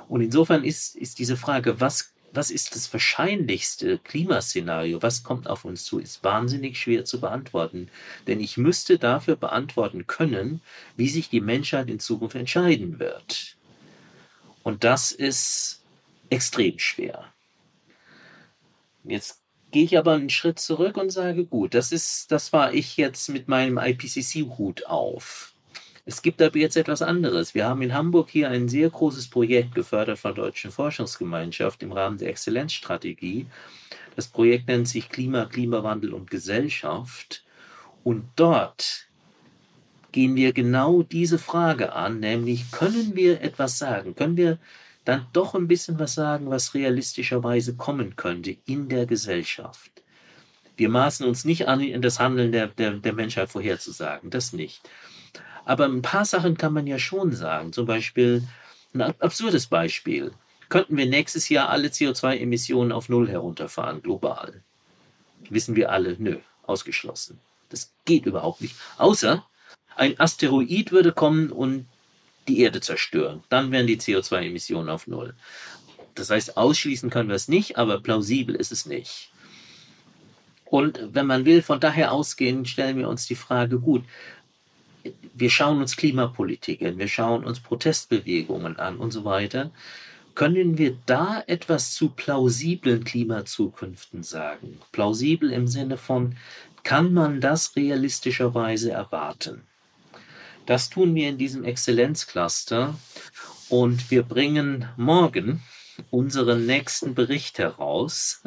Und insofern ist, ist diese Frage, was, was ist das wahrscheinlichste Klimaszenario, was kommt auf uns zu, ist wahnsinnig schwer zu beantworten. Denn ich müsste dafür beantworten können, wie sich die Menschheit in Zukunft entscheiden wird. Und das ist extrem schwer. Jetzt gehe ich aber einen Schritt zurück und sage, gut, das ist, das war ich jetzt mit meinem IPCC-Hut auf. Es gibt aber jetzt etwas anderes. Wir haben in Hamburg hier ein sehr großes Projekt gefördert von der Deutschen Forschungsgemeinschaft im Rahmen der Exzellenzstrategie. Das Projekt nennt sich Klima, Klimawandel und Gesellschaft. Und dort gehen wir genau diese Frage an, nämlich können wir etwas sagen? Können wir dann doch ein bisschen was sagen, was realistischerweise kommen könnte in der Gesellschaft? Wir maßen uns nicht an, das Handeln der, der, der Menschheit vorherzusagen, das nicht. Aber ein paar Sachen kann man ja schon sagen. Zum Beispiel, ein absurdes Beispiel. Könnten wir nächstes Jahr alle CO2-Emissionen auf Null herunterfahren, global? Wissen wir alle, nö, ausgeschlossen. Das geht überhaupt nicht. Außer ein Asteroid würde kommen und die Erde zerstören. Dann wären die CO2-Emissionen auf Null. Das heißt, ausschließen können wir es nicht, aber plausibel ist es nicht. Und wenn man will, von daher ausgehen, stellen wir uns die Frage, gut, wir schauen uns Klimapolitik an, wir schauen uns Protestbewegungen an und so weiter. Können wir da etwas zu plausiblen Klimazukünften sagen? Plausibel im Sinne von, kann man das realistischerweise erwarten? Das tun wir in diesem Exzellenzcluster und wir bringen morgen unseren nächsten Bericht heraus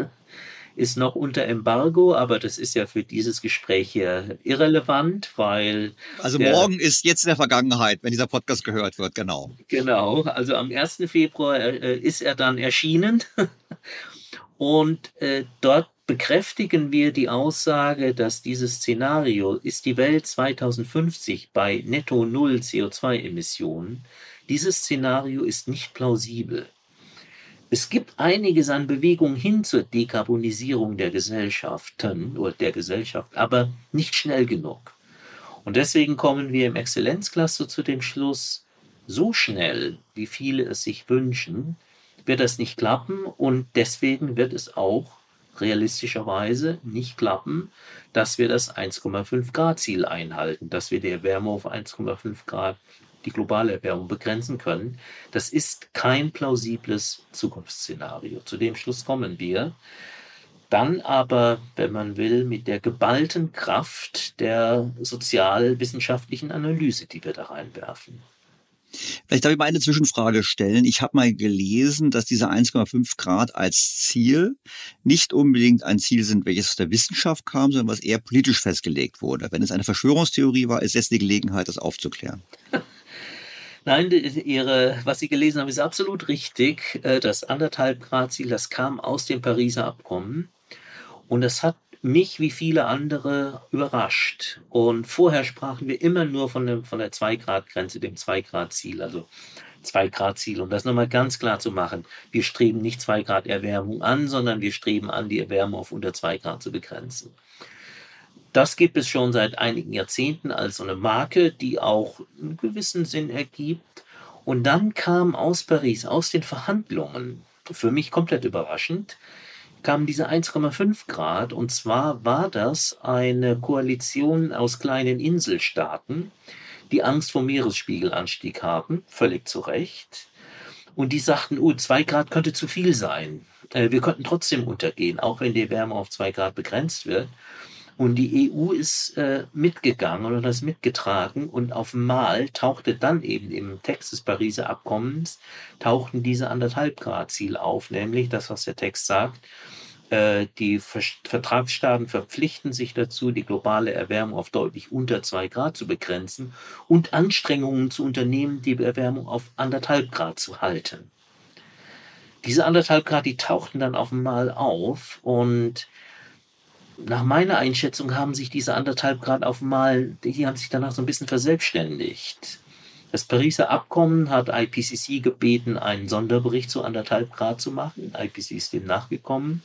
ist noch unter Embargo, aber das ist ja für dieses Gespräch hier irrelevant, weil. Also morgen ist jetzt in der Vergangenheit, wenn dieser Podcast gehört wird, genau. Genau, also am 1. Februar äh, ist er dann erschienen. Und äh, dort bekräftigen wir die Aussage, dass dieses Szenario ist die Welt 2050 bei netto Null CO2-Emissionen. Dieses Szenario ist nicht plausibel. Es gibt einiges an Bewegung hin zur Dekarbonisierung der Gesellschaften oder der Gesellschaft, aber nicht schnell genug. Und deswegen kommen wir im Exzellenzcluster zu dem Schluss, so schnell, wie viele es sich wünschen, wird das nicht klappen und deswegen wird es auch realistischerweise nicht klappen, dass wir das 1,5 Grad Ziel einhalten, dass wir die Erwärmung auf 1,5 Grad die globale Erwärmung begrenzen können. Das ist kein plausibles Zukunftsszenario. Zu dem Schluss kommen wir. Dann aber, wenn man will, mit der geballten Kraft der sozialwissenschaftlichen Analyse, die wir da reinwerfen. Vielleicht darf ich mal eine Zwischenfrage stellen. Ich habe mal gelesen, dass diese 1,5 Grad als Ziel nicht unbedingt ein Ziel sind, welches aus der Wissenschaft kam, sondern was eher politisch festgelegt wurde. Wenn es eine Verschwörungstheorie war, ist jetzt die Gelegenheit, das aufzuklären. Nein, ihre, was Sie gelesen haben, ist absolut richtig. Äh, das anderthalb Grad Ziel, das kam aus dem Pariser Abkommen. Und das hat mich wie viele andere überrascht. Und vorher sprachen wir immer nur von, dem, von der 2-Grad-Grenze, dem 2-Grad-Ziel, also 2-Grad-Ziel. Um das nochmal ganz klar zu machen, wir streben nicht 2 Grad Erwärmung an, sondern wir streben an, die Erwärmung auf unter 2 Grad zu begrenzen. Das gibt es schon seit einigen Jahrzehnten als so eine Marke, die auch einen gewissen Sinn ergibt. Und dann kam aus Paris, aus den Verhandlungen, für mich komplett überraschend, kamen diese 1,5 Grad. Und zwar war das eine Koalition aus kleinen Inselstaaten, die Angst vor Meeresspiegelanstieg haben, völlig zu Recht. Und die sagten, oh, 2 Grad könnte zu viel sein. Äh, wir könnten trotzdem untergehen, auch wenn die Wärme auf 2 Grad begrenzt wird. Und die EU ist äh, mitgegangen oder das mitgetragen und auf einmal tauchte dann eben im Text des Pariser Abkommens, tauchten diese anderthalb Grad Ziel auf, nämlich das, was der Text sagt, äh, die Vertragsstaaten verpflichten sich dazu, die globale Erwärmung auf deutlich unter zwei Grad zu begrenzen und Anstrengungen zu unternehmen, die Erwärmung auf anderthalb Grad zu halten. Diese anderthalb Grad, die tauchten dann auf einmal auf und nach meiner Einschätzung haben sich diese anderthalb Grad auf einmal, die haben sich danach so ein bisschen verselbstständigt. Das Pariser Abkommen hat IPCC gebeten, einen Sonderbericht zu anderthalb Grad zu machen. IPCC ist dem nachgekommen.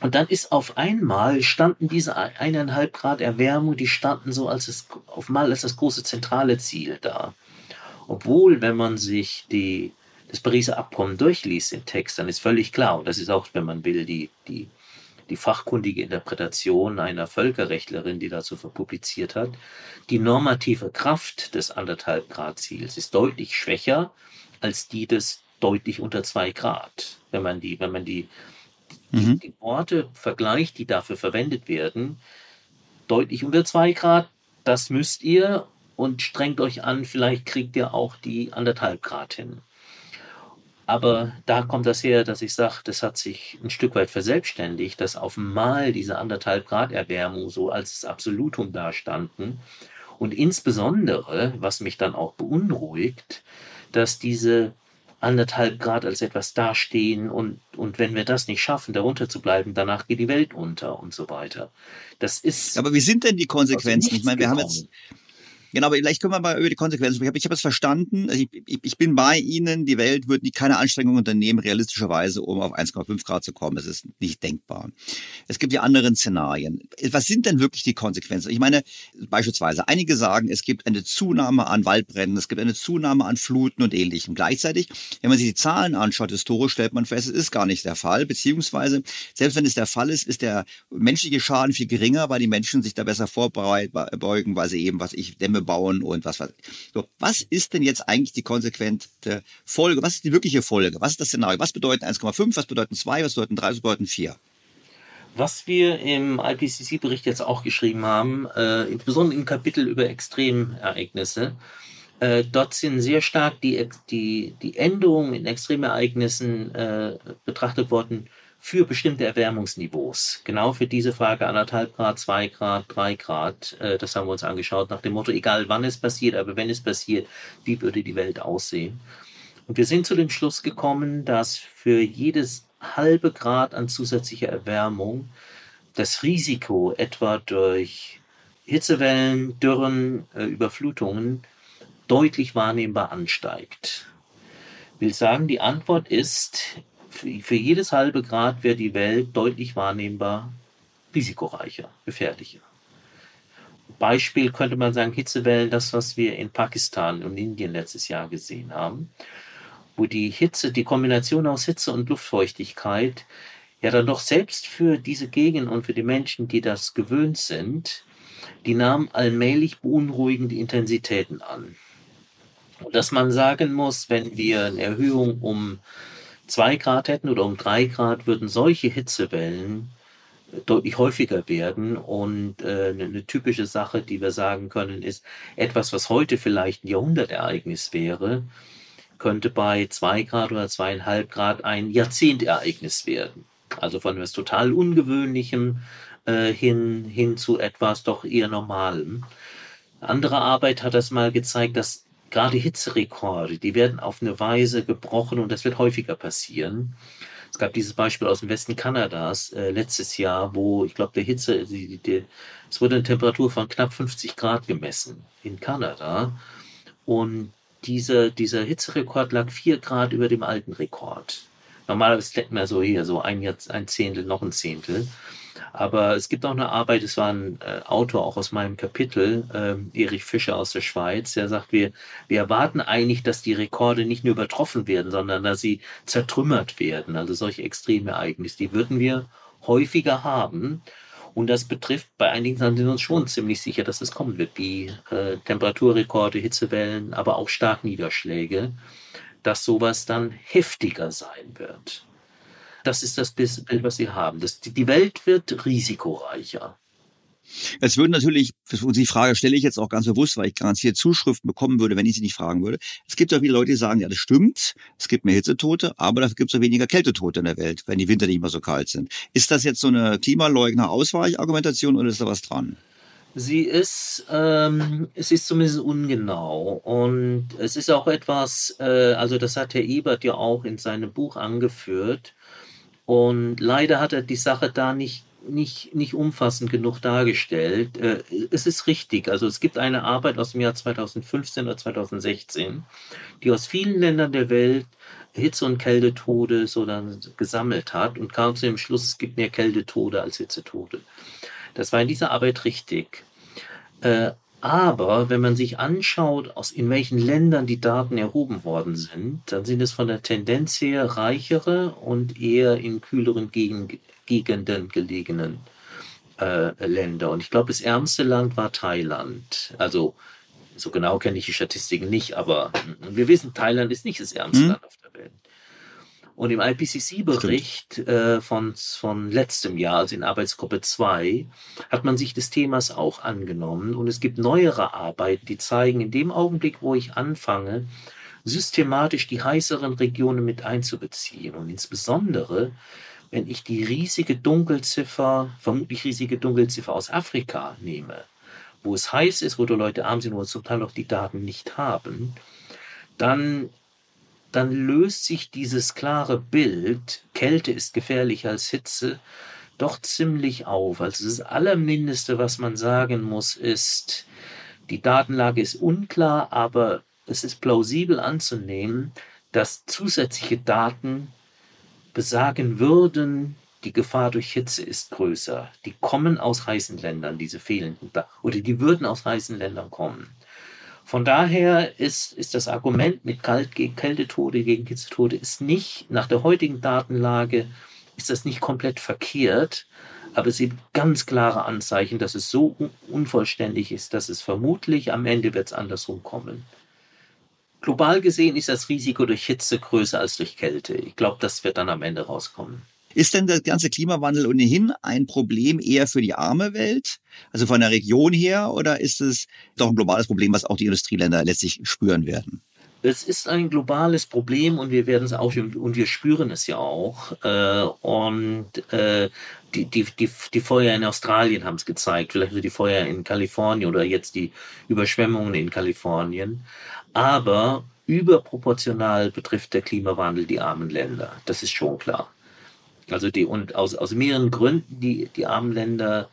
Und dann ist auf einmal standen diese eineinhalb Grad Erwärmung, die standen so als das, auf einmal als das große zentrale Ziel da. Obwohl, wenn man sich die, das Pariser Abkommen durchliest, den Text, dann ist völlig klar, und das ist auch, wenn man will, die, die die fachkundige Interpretation einer Völkerrechtlerin, die dazu publiziert hat, die normative Kraft des anderthalb Grad Ziels ist deutlich schwächer als die des deutlich unter zwei Grad. Wenn man die, wenn man die, mhm. die, die Worte vergleicht, die dafür verwendet werden, deutlich unter zwei Grad, das müsst ihr und strengt euch an, vielleicht kriegt ihr auch die anderthalb Grad hin. Aber da kommt das her, dass ich sage, das hat sich ein Stück weit verselbstständigt, dass auf einmal diese anderthalb Grad Erwärmung so als das Absolutum dastanden. Und insbesondere, was mich dann auch beunruhigt, dass diese anderthalb Grad als etwas dastehen und, und wenn wir das nicht schaffen, darunter zu bleiben, danach geht die Welt unter und so weiter. Das ist. Aber wie sind denn die Konsequenzen? Ich meine, wir haben jetzt, Genau, aber vielleicht können wir mal über die Konsequenzen. Ich habe ich hab es verstanden. Also ich, ich, ich bin bei Ihnen. Die Welt wird nie keine Anstrengungen unternehmen, realistischerweise, um auf 1,5 Grad zu kommen. Es ist nicht denkbar. Es gibt ja andere Szenarien. Was sind denn wirklich die Konsequenzen? Ich meine, beispielsweise, einige sagen, es gibt eine Zunahme an Waldbränden, es gibt eine Zunahme an Fluten und ähnlichem. Gleichzeitig, wenn man sich die Zahlen anschaut, historisch stellt man fest, es ist gar nicht der Fall. Beziehungsweise, selbst wenn es der Fall ist, ist der menschliche Schaden viel geringer, weil die Menschen sich da besser vorbeugen, weil sie eben, was ich, Dämme bauen und was was. So, was ist denn jetzt eigentlich die konsequente Folge? Was ist die wirkliche Folge? Was ist das Szenario? Was bedeuten 1,5? Was bedeuten 2? Was bedeuten 3? Was bedeuten 4? Was wir im IPCC-Bericht jetzt auch geschrieben haben, äh, insbesondere im Kapitel über Extremereignisse, äh, dort sind sehr stark die, die, die Änderungen in Extremereignissen äh, betrachtet worden für bestimmte Erwärmungsniveaus. Genau für diese Frage anderthalb Grad, zwei Grad, drei Grad. Äh, das haben wir uns angeschaut nach dem Motto, egal wann es passiert, aber wenn es passiert, wie würde die Welt aussehen? Und wir sind zu dem Schluss gekommen, dass für jedes halbe Grad an zusätzlicher Erwärmung das Risiko etwa durch Hitzewellen, Dürren, äh, Überflutungen deutlich wahrnehmbar ansteigt. Ich will sagen, die Antwort ist, für jedes halbe Grad wird die Welt deutlich wahrnehmbar risikoreicher, gefährlicher. Beispiel könnte man sagen, Hitzewellen, das, was wir in Pakistan und Indien letztes Jahr gesehen haben, wo die Hitze, die Kombination aus Hitze und Luftfeuchtigkeit ja dann doch selbst für diese Gegend und für die Menschen, die das gewöhnt sind, die nahmen allmählich beunruhigende Intensitäten an. Und dass man sagen muss, wenn wir eine Erhöhung um zwei Grad hätten oder um drei Grad, würden solche Hitzewellen deutlich häufiger werden. Und äh, eine typische Sache, die wir sagen können, ist, etwas, was heute vielleicht ein Jahrhundertereignis wäre, könnte bei zwei Grad oder zweieinhalb Grad ein Jahrzehntereignis werden. Also von etwas total Ungewöhnlichem äh, hin, hin zu etwas doch eher Normalem. Andere Arbeit hat das mal gezeigt, dass gerade Hitzerekorde, die werden auf eine Weise gebrochen und das wird häufiger passieren. Es gab dieses Beispiel aus dem Westen Kanadas äh, letztes Jahr, wo ich glaube, der Hitze, die, die, es wurde eine Temperatur von knapp 50 Grad gemessen in Kanada. Und dieser, dieser Hitzerekord lag vier Grad über dem alten Rekord. Normalerweise hätten wir so hier so ein, ein Zehntel, noch ein Zehntel. Aber es gibt auch eine Arbeit, es war ein äh, Autor auch aus meinem Kapitel, äh, Erich Fischer aus der Schweiz, der sagt, wir, wir erwarten eigentlich, dass die Rekorde nicht nur übertroffen werden, sondern dass sie zertrümmert werden. Also solche Extremereignisse, die würden wir häufiger haben. Und das betrifft, bei einigen sind wir uns schon ziemlich sicher, dass es kommen wird, wie äh, Temperaturrekorde, Hitzewellen, aber auch Starkniederschläge, dass sowas dann heftiger sein wird. Das ist das Bild, was Sie haben. Das, die Welt wird risikoreicher. Es würden natürlich, die Frage stelle ich jetzt auch ganz bewusst, weil ich garantiert Zuschriften bekommen würde, wenn ich sie nicht fragen würde. Es gibt ja viele Leute, die sagen, ja, das stimmt, es gibt mehr Hitzetote, aber dafür gibt es auch weniger Kältetote in der Welt, wenn die Winter nicht mehr so kalt sind. Ist das jetzt so eine Klimaleugner-Ausweichargumentation oder ist da was dran? Sie ist, ähm, es ist zumindest ungenau und es ist auch etwas, äh, also das hat Herr Ebert ja auch in seinem Buch angeführt und leider hat er die Sache da nicht nicht, nicht umfassend genug dargestellt. Äh, es ist richtig, also es gibt eine Arbeit aus dem Jahr 2015 oder 2016, die aus vielen Ländern der Welt Hitze- und Kältetode so dann gesammelt hat und kam zu dem Schluss, es gibt mehr Kältetode als Hitzetode. Das war in dieser Arbeit richtig. Aber wenn man sich anschaut, aus in welchen Ländern die Daten erhoben worden sind, dann sind es von der Tendenz her reichere und eher in kühleren Gegenden Gegenden gelegenen äh, Länder. Und ich glaube, das ärmste Land war Thailand. Also so genau kenne ich die Statistiken nicht, aber wir wissen, Thailand ist nicht das ärmste mhm. Land auf der Welt. Und im IPCC-Bericht äh, von, von letztem Jahr, also in Arbeitsgruppe 2, hat man sich des Themas auch angenommen. Und es gibt neuere Arbeiten, die zeigen, in dem Augenblick, wo ich anfange, systematisch die heißeren Regionen mit einzubeziehen und insbesondere wenn ich die riesige Dunkelziffer, vermutlich riesige Dunkelziffer aus Afrika nehme, wo es heiß ist, wo die Leute arm sind, wo zum Teil noch die Daten nicht haben, dann, dann löst sich dieses klare Bild, Kälte ist gefährlicher als Hitze, doch ziemlich auf. Also das Allermindeste, was man sagen muss, ist, die Datenlage ist unklar, aber es ist plausibel anzunehmen, dass zusätzliche Daten besagen würden, die Gefahr durch Hitze ist größer. Die kommen aus heißen Ländern, diese fehlenden, oder die würden aus heißen Ländern kommen. Von daher ist, ist das Argument mit Kalt gegen Kältetode, gegen Hitzetode, ist nicht, nach der heutigen Datenlage, ist das nicht komplett verkehrt, aber es sind ganz klare Anzeichen, dass es so unvollständig ist, dass es vermutlich am Ende wird es andersrum kommen. Global gesehen ist das Risiko durch Hitze größer als durch Kälte. Ich glaube, das wird dann am Ende rauskommen. Ist denn der ganze Klimawandel ohnehin ein Problem eher für die arme Welt, also von der Region her, oder ist es doch ein globales Problem, was auch die Industrieländer letztlich spüren werden? Es ist ein globales Problem und wir werden es auch und wir spüren es ja auch. Äh, und äh, die, die, die, die Feuer in Australien haben es gezeigt, vielleicht die Feuer in Kalifornien oder jetzt die Überschwemmungen in Kalifornien aber überproportional betrifft der Klimawandel die armen Länder. Das ist schon klar. Also die, und aus, aus mehreren Gründen, die, die armen Länder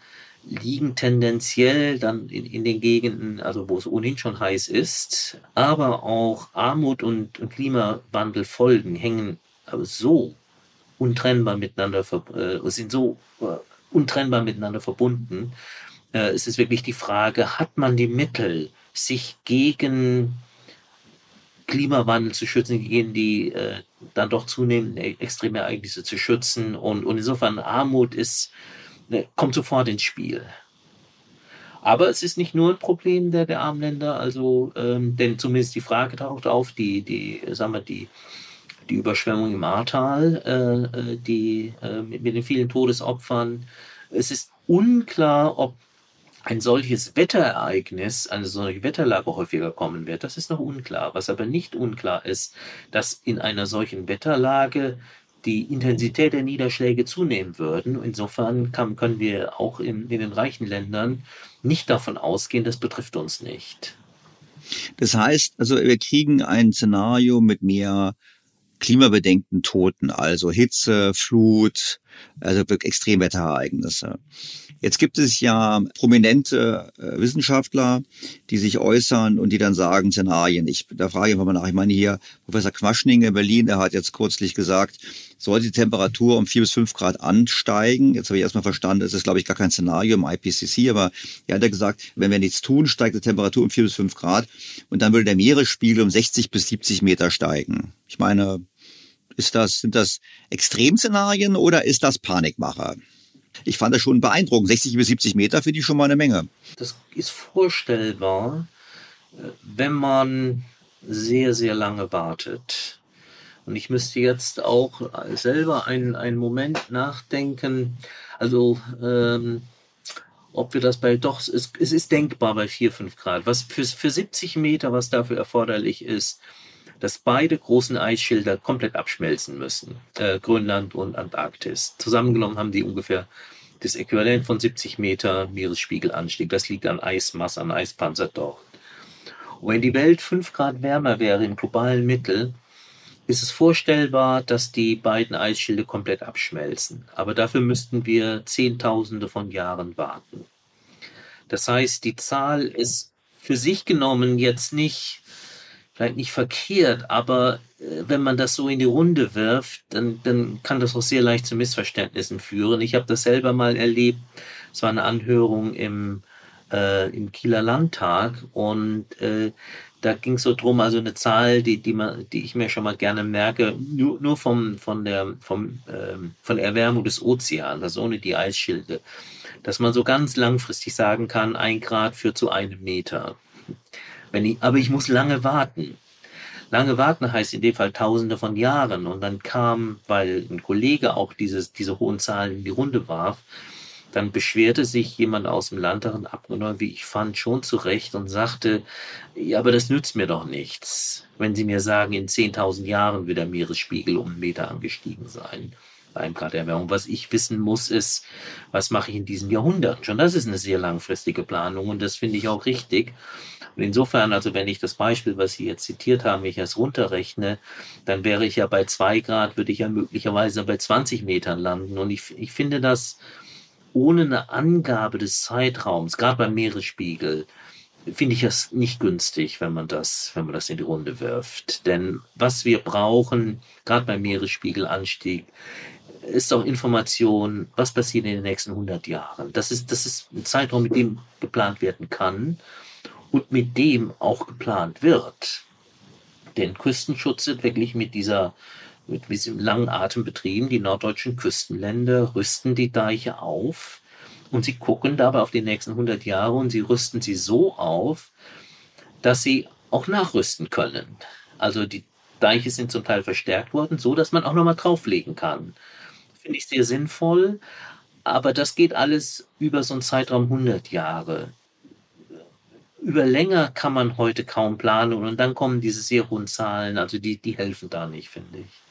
liegen tendenziell dann in, in den Gegenden, also wo es ohnehin schon heiß ist, aber auch Armut und, und Klimawandelfolgen hängen so untrennbar miteinander, äh, sind so äh, untrennbar miteinander verbunden. Äh, es ist wirklich die Frage, hat man die Mittel, sich gegen Klimawandel zu schützen, gegen die äh, dann doch zunehmend extreme Ereignisse zu schützen. Und, und insofern Armut ist, ne, kommt sofort ins Spiel. Aber es ist nicht nur ein Problem der, der armen Länder, also, ähm, denn zumindest die Frage taucht auf, die, die, sagen wir, die, die Überschwemmung im Ahrtal, äh, äh die, äh, mit, mit den vielen Todesopfern. Es ist unklar, ob ein solches Wetterereignis, eine solche Wetterlage häufiger kommen wird, das ist noch unklar. Was aber nicht unklar ist, dass in einer solchen Wetterlage die Intensität der Niederschläge zunehmen würden. Insofern kann, können wir auch in, in den reichen Ländern nicht davon ausgehen, das betrifft uns nicht. Das heißt, also wir kriegen ein Szenario mit mehr klimabedenkten Toten, also Hitze, Flut, also Extremwetterereignisse. Jetzt gibt es ja prominente äh, Wissenschaftler, die sich äußern und die dann sagen Szenarien. Ich, da frage ich mal nach. Ich meine hier Professor Quaschning in Berlin, der hat jetzt kürzlich gesagt, sollte die Temperatur um vier bis fünf Grad ansteigen, jetzt habe ich erstmal verstanden, es ist glaube ich gar kein Szenario im IPCC, aber er hat ja gesagt, wenn wir nichts tun, steigt die Temperatur um vier bis fünf Grad und dann würde der Meeresspiegel um 60 bis 70 Meter steigen. Ich meine, ist das, sind das Extremszenarien oder ist das Panikmacher? Ich fand das schon beeindruckend. 60 bis 70 Meter finde ich schon mal eine Menge. Das ist vorstellbar, äh, wenn man sehr, sehr lange wartet. Und ich müsste jetzt auch selber einen, einen Moment nachdenken. Also ähm, ob wir das bei, doch, es, es ist denkbar bei 4, 5 Grad. Was für, für 70 Meter, was dafür erforderlich ist, dass beide großen Eisschilder komplett abschmelzen müssen, äh, Grönland und Antarktis. Zusammengenommen haben die ungefähr das Äquivalent von 70 Meter Meeresspiegelanstieg. Das liegt an Eismasse, an Eispanzer dort. Und wenn die Welt 5 Grad wärmer wäre im globalen Mittel, ist es vorstellbar, dass die beiden Eisschilde komplett abschmelzen. Aber dafür müssten wir Zehntausende von Jahren warten. Das heißt, die Zahl ist für sich genommen jetzt nicht, vielleicht nicht verkehrt, aber äh, wenn man das so in die Runde wirft, dann, dann kann das auch sehr leicht zu Missverständnissen führen. Ich habe das selber mal erlebt. Es war eine Anhörung im, äh, im Kieler Landtag und äh, da ging es so drum, also eine Zahl, die, die, man, die ich mir schon mal gerne merke, nur, nur vom, von, der, vom, ähm, von der Erwärmung des Ozeans, also ohne die Eisschilde, dass man so ganz langfristig sagen kann, ein Grad führt zu einem Meter. Wenn ich, aber ich muss lange warten. Lange warten heißt in dem Fall Tausende von Jahren. Und dann kam, weil ein Kollege auch dieses, diese hohen Zahlen in die Runde warf, dann beschwerte sich jemand aus dem Landtag Abgeordneter, wie ich fand, schon zurecht und sagte, ja, aber das nützt mir doch nichts, wenn Sie mir sagen, in 10.000 Jahren wird der Meeresspiegel um einen Meter angestiegen sein. Einem Grad Erwärmung. Was ich wissen muss, ist, was mache ich in diesem Jahrhundert? Schon das ist eine sehr langfristige Planung und das finde ich auch richtig. Und insofern, also wenn ich das Beispiel, was Sie jetzt zitiert haben, ich es runterrechne, dann wäre ich ja bei zwei Grad, würde ich ja möglicherweise bei 20 Metern landen. Und ich, ich finde das ohne eine Angabe des Zeitraums, gerade beim Meeresspiegel, finde ich es nicht günstig, wenn man das, wenn man das in die Runde wirft. Denn was wir brauchen, gerade beim Meeresspiegelanstieg, ist auch Information, was passiert in den nächsten 100 Jahren. Das ist, das ist ein Zeitraum, mit dem geplant werden kann und mit dem auch geplant wird. Denn Küstenschutz wird wirklich mit dieser mit diesem langen Atem betrieben. Die norddeutschen Küstenländer rüsten die Deiche auf und sie gucken dabei auf die nächsten 100 Jahre und sie rüsten sie so auf, dass sie auch nachrüsten können. Also die Deiche sind zum Teil verstärkt worden, so dass man auch nochmal drauflegen kann. Finde ich sehr sinnvoll, aber das geht alles über so einen Zeitraum 100 Jahre. Über länger kann man heute kaum planen und dann kommen diese sehr hohen Zahlen, also die, die helfen da nicht, finde ich.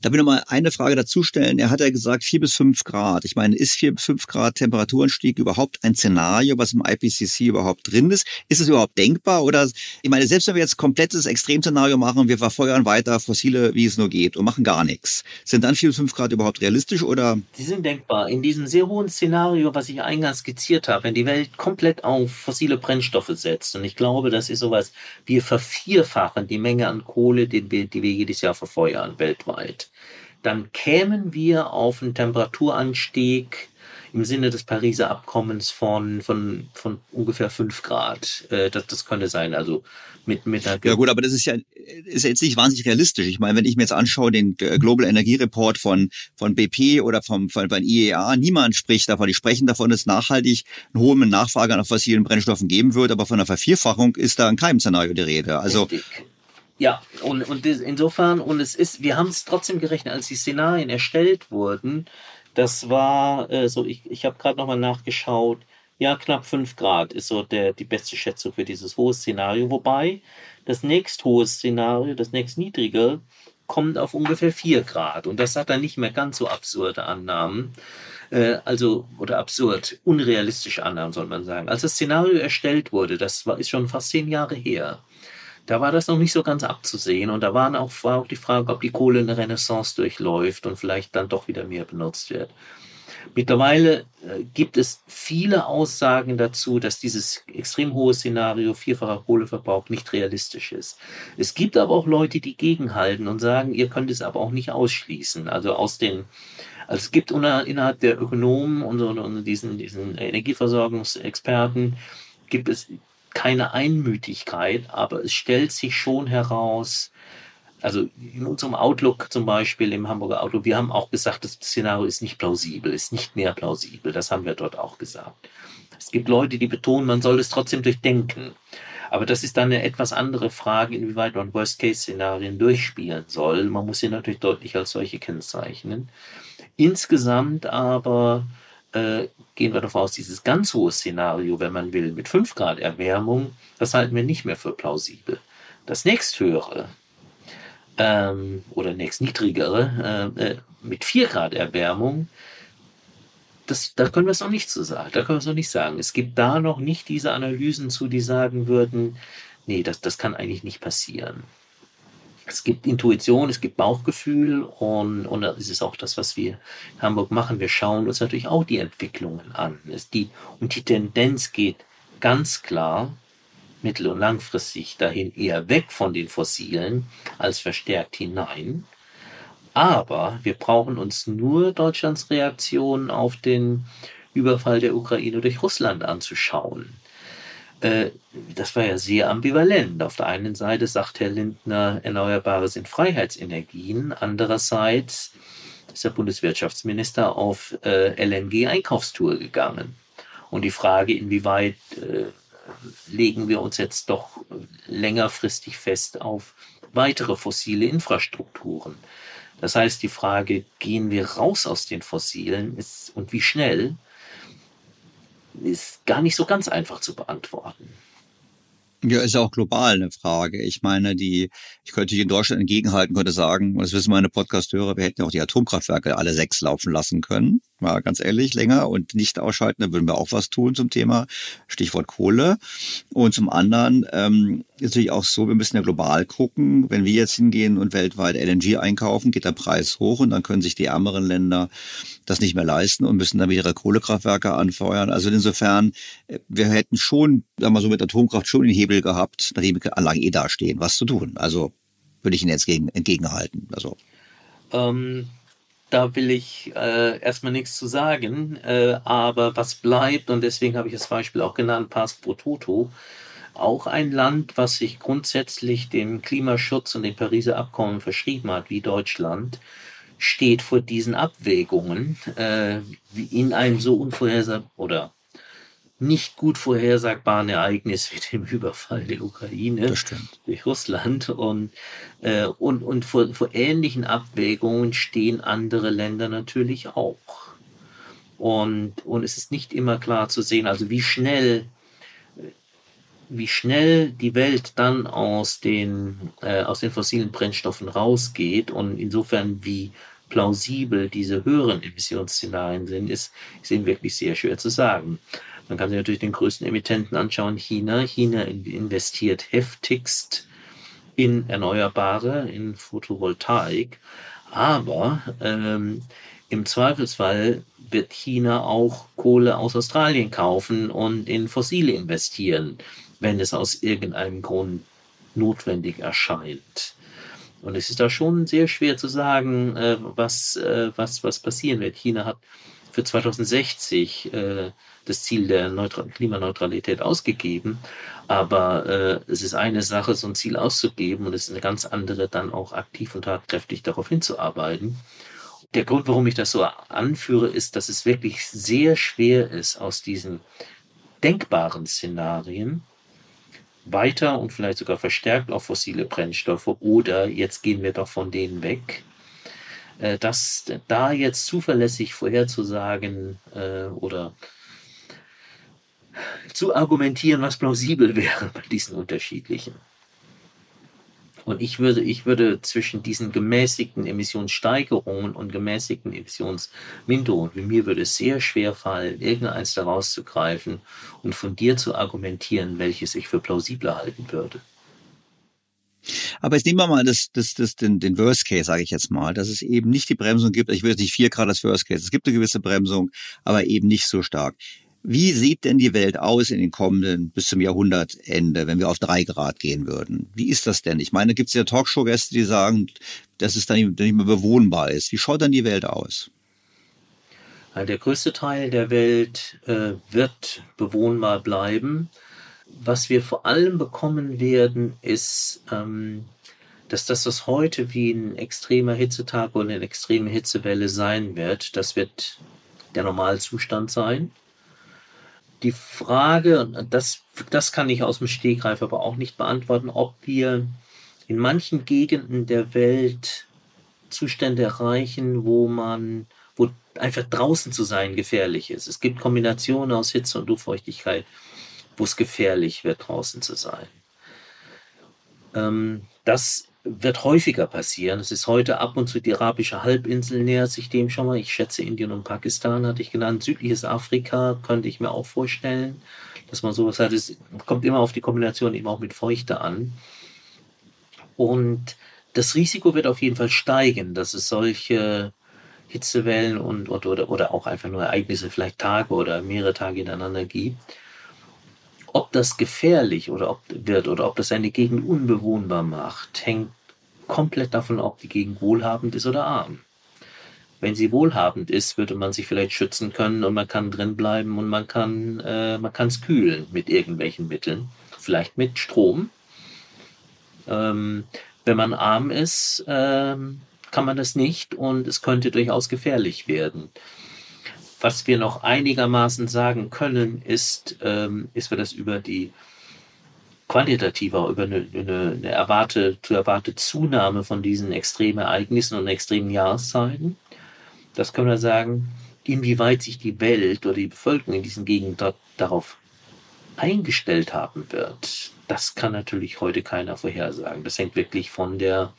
Da will ich noch mal eine Frage dazu stellen. Er hat ja gesagt, vier bis fünf Grad. Ich meine, ist vier bis fünf Grad Temperaturanstieg überhaupt ein Szenario, was im IPCC überhaupt drin ist? Ist es überhaupt denkbar? Oder, ich meine, selbst wenn wir jetzt komplettes Extremszenario machen wir verfeuern weiter fossile, wie es nur geht und machen gar nichts, sind dann vier bis fünf Grad überhaupt realistisch oder? Die sind denkbar. In diesem sehr hohen Szenario, was ich eingangs skizziert habe, wenn die Welt komplett auf fossile Brennstoffe setzt, und ich glaube, das ist sowas, wir vervierfachen die Menge an Kohle, die wir, die wir jedes Jahr verfeuern, weltweit dann kämen wir auf einen Temperaturanstieg im Sinne des Pariser Abkommens von, von, von ungefähr 5 Grad. Äh, das, das könnte sein. Also mit, mit einer Ja gut, aber das ist ja ist jetzt nicht wahnsinnig realistisch. Ich meine, wenn ich mir jetzt anschaue, den Global Energie Report von, von BP oder vom, von, von IEA, niemand spricht davon. Die sprechen davon, dass nachhaltig eine hohe Nachfrage nach fossilen Brennstoffen geben wird, aber von einer Vervierfachung ist da in keinem Szenario die Rede. Also Richtig. Ja, und, und insofern, und es ist, wir haben es trotzdem gerechnet, als die Szenarien erstellt wurden, das war äh, so, ich, ich habe gerade nochmal nachgeschaut, ja, knapp 5 Grad ist so der, die beste Schätzung für dieses hohe Szenario, wobei das nächst hohe Szenario, das nächst niedrige, kommt auf ungefähr 4 Grad. Und das hat dann nicht mehr ganz so absurde Annahmen. Äh, also, oder absurd, unrealistische Annahmen, soll man sagen. Als das Szenario erstellt wurde, das war, ist schon fast zehn Jahre her, da war das noch nicht so ganz abzusehen. Und da waren auch, war auch die Frage, ob die Kohle eine Renaissance durchläuft und vielleicht dann doch wieder mehr benutzt wird. Mittlerweile äh, gibt es viele Aussagen dazu, dass dieses extrem hohe Szenario vierfacher Kohleverbrauch nicht realistisch ist. Es gibt aber auch Leute, die gegenhalten und sagen, ihr könnt es aber auch nicht ausschließen. Also aus den also es gibt innerhalb der Ökonomen und, und diesen, diesen Energieversorgungsexperten gibt es keine Einmütigkeit, aber es stellt sich schon heraus, also in unserem Outlook zum Beispiel, im Hamburger Outlook, wir haben auch gesagt, das Szenario ist nicht plausibel, ist nicht mehr plausibel. Das haben wir dort auch gesagt. Es gibt Leute, die betonen, man soll es trotzdem durchdenken. Aber das ist dann eine etwas andere Frage, inwieweit man Worst-Case-Szenarien durchspielen soll. Man muss sie natürlich deutlich als solche kennzeichnen. Insgesamt aber äh, gehen wir davon aus, dieses ganz hohe Szenario, wenn man will, mit 5 Grad Erwärmung, das halten wir nicht mehr für plausibel. Das nächsthöhere ähm, oder nächstniedrigere äh, äh, mit 4 Grad Erwärmung, das, da können wir es noch nicht zu sagen. Da können wir es noch nicht sagen. Es gibt da noch nicht diese Analysen zu, die sagen würden, nee, das, das kann eigentlich nicht passieren. Es gibt Intuition, es gibt Bauchgefühl und, und das ist auch das, was wir in Hamburg machen. Wir schauen uns natürlich auch die Entwicklungen an. Es die, und die Tendenz geht ganz klar mittel- und langfristig dahin eher weg von den Fossilen als verstärkt hinein. Aber wir brauchen uns nur Deutschlands Reaktion auf den Überfall der Ukraine durch Russland anzuschauen. Äh, das war ja sehr ambivalent. Auf der einen Seite sagt Herr Lindner, Erneuerbare sind Freiheitsenergien. Andererseits ist der Bundeswirtschaftsminister auf äh, LNG-Einkaufstour gegangen. Und die Frage, inwieweit äh, legen wir uns jetzt doch längerfristig fest auf weitere fossile Infrastrukturen. Das heißt, die Frage, gehen wir raus aus den Fossilen ist, und wie schnell, ist gar nicht so ganz einfach zu beantworten. Ja, ist ja auch global eine Frage. Ich meine, die, ich könnte hier in Deutschland entgegenhalten, könnte sagen, das wissen meine Podcast-Hörer, wir hätten ja auch die Atomkraftwerke alle sechs laufen lassen können. Mal ganz ehrlich, länger und nicht ausschalten, da würden wir auch was tun zum Thema Stichwort Kohle. Und zum anderen ähm, ist natürlich auch so, wir müssen ja global gucken. Wenn wir jetzt hingehen und weltweit LNG einkaufen, geht der Preis hoch und dann können sich die ärmeren Länder das nicht mehr leisten und müssen dann wieder ihre Kohlekraftwerke anfeuern. Also insofern, äh, wir hätten schon, sagen wir so mit Atomkraft schon den Hebel gehabt, nachdem die Anlagen eh dastehen, was zu tun. Also würde ich Ihnen jetzt gegen, entgegenhalten. Also. Ähm, da will ich äh, erstmal nichts zu sagen, äh, aber was bleibt, und deswegen habe ich das Beispiel auch genannt, Pass Toto, auch ein Land, was sich grundsätzlich dem Klimaschutz und dem Pariser Abkommen verschrieben hat, wie Deutschland, steht vor diesen Abwägungen, äh, in einem so unvorhersehbaren oder nicht gut vorhersagbaren Ereignis wie dem Überfall der Ukraine durch Russland. Und, äh, und, und vor, vor ähnlichen Abwägungen stehen andere Länder natürlich auch. Und, und es ist nicht immer klar zu sehen, also wie schnell, wie schnell die Welt dann aus den, äh, aus den fossilen Brennstoffen rausgeht und insofern wie plausibel diese höheren Emissionsszenarien sind, ist, ist eben wirklich sehr schwer zu sagen. Man kann sich natürlich den größten Emittenten anschauen, China. China investiert heftigst in Erneuerbare, in Photovoltaik. Aber ähm, im Zweifelsfall wird China auch Kohle aus Australien kaufen und in Fossile investieren, wenn es aus irgendeinem Grund notwendig erscheint. Und es ist da schon sehr schwer zu sagen, äh, was, äh, was, was passieren wird. China hat für 2060 äh, das Ziel der Neutra Klimaneutralität ausgegeben. Aber äh, es ist eine Sache, so ein Ziel auszugeben und es ist eine ganz andere, dann auch aktiv und tatkräftig darauf hinzuarbeiten. Der Grund, warum ich das so anführe, ist, dass es wirklich sehr schwer ist, aus diesen denkbaren Szenarien weiter und vielleicht sogar verstärkt auf fossile Brennstoffe oder jetzt gehen wir doch von denen weg, äh, das da jetzt zuverlässig vorherzusagen äh, oder zu argumentieren, was plausibel wäre bei diesen unterschiedlichen. Und ich würde, ich würde zwischen diesen gemäßigten Emissionssteigerungen und gemäßigten Emissionsminderungen, wie mir würde es sehr schwer fallen, irgendeins daraus zu greifen und von dir zu argumentieren, welches ich für plausibler halten würde. Aber jetzt nehmen wir mal das, das, das, den, den Worst Case, sage ich jetzt mal, dass es eben nicht die Bremsung gibt. Ich will jetzt nicht vier Grad als Worst Case. Es gibt eine gewisse Bremsung, aber eben nicht so stark. Wie sieht denn die Welt aus in den kommenden bis zum Jahrhundertende, wenn wir auf drei Grad gehen würden? Wie ist das denn? Ich meine, gibt es ja Talkshow-Gäste, die sagen, dass es dann nicht mehr bewohnbar ist. Wie schaut dann die Welt aus? Der größte Teil der Welt äh, wird bewohnbar bleiben. Was wir vor allem bekommen werden, ist, ähm, dass das, was heute wie ein extremer Hitzetag oder eine extreme Hitzewelle sein wird, das wird der Normalzustand sein die Frage, das, das kann ich aus dem Stegreif aber auch nicht beantworten, ob wir in manchen Gegenden der Welt Zustände erreichen, wo man, wo einfach draußen zu sein gefährlich ist. Es gibt Kombinationen aus Hitze und Luftfeuchtigkeit, wo es gefährlich wird, draußen zu sein. Ähm, das wird häufiger passieren. Es ist heute ab und zu die arabische Halbinsel nähert sich dem schon mal. Ich schätze Indien und Pakistan hatte ich genannt. Südliches Afrika könnte ich mir auch vorstellen, dass man sowas hat. Es kommt immer auf die Kombination eben auch mit Feuchte an. Und das Risiko wird auf jeden Fall steigen, dass es solche Hitzewellen und, oder, oder auch einfach nur Ereignisse, vielleicht Tage oder mehrere Tage hintereinander gibt. Ob das gefährlich oder ob, wird oder ob das eine Gegend unbewohnbar macht, hängt komplett davon ab, ob die Gegend wohlhabend ist oder arm. Wenn sie wohlhabend ist, würde man sich vielleicht schützen können und man kann drin bleiben und man kann äh, man kann es kühlen mit irgendwelchen Mitteln, vielleicht mit Strom. Ähm, wenn man arm ist, ähm, kann man das nicht und es könnte durchaus gefährlich werden. Was wir noch einigermaßen sagen können, ist, ähm, ist wir das über die quantitative, über eine, eine, eine erwarte, zu erwarte Zunahme von diesen extremen Ereignissen und extremen Jahreszeiten. Das können wir sagen, inwieweit sich die Welt oder die Bevölkerung in diesen Gegenden darauf eingestellt haben wird. Das kann natürlich heute keiner vorhersagen. Das hängt wirklich von der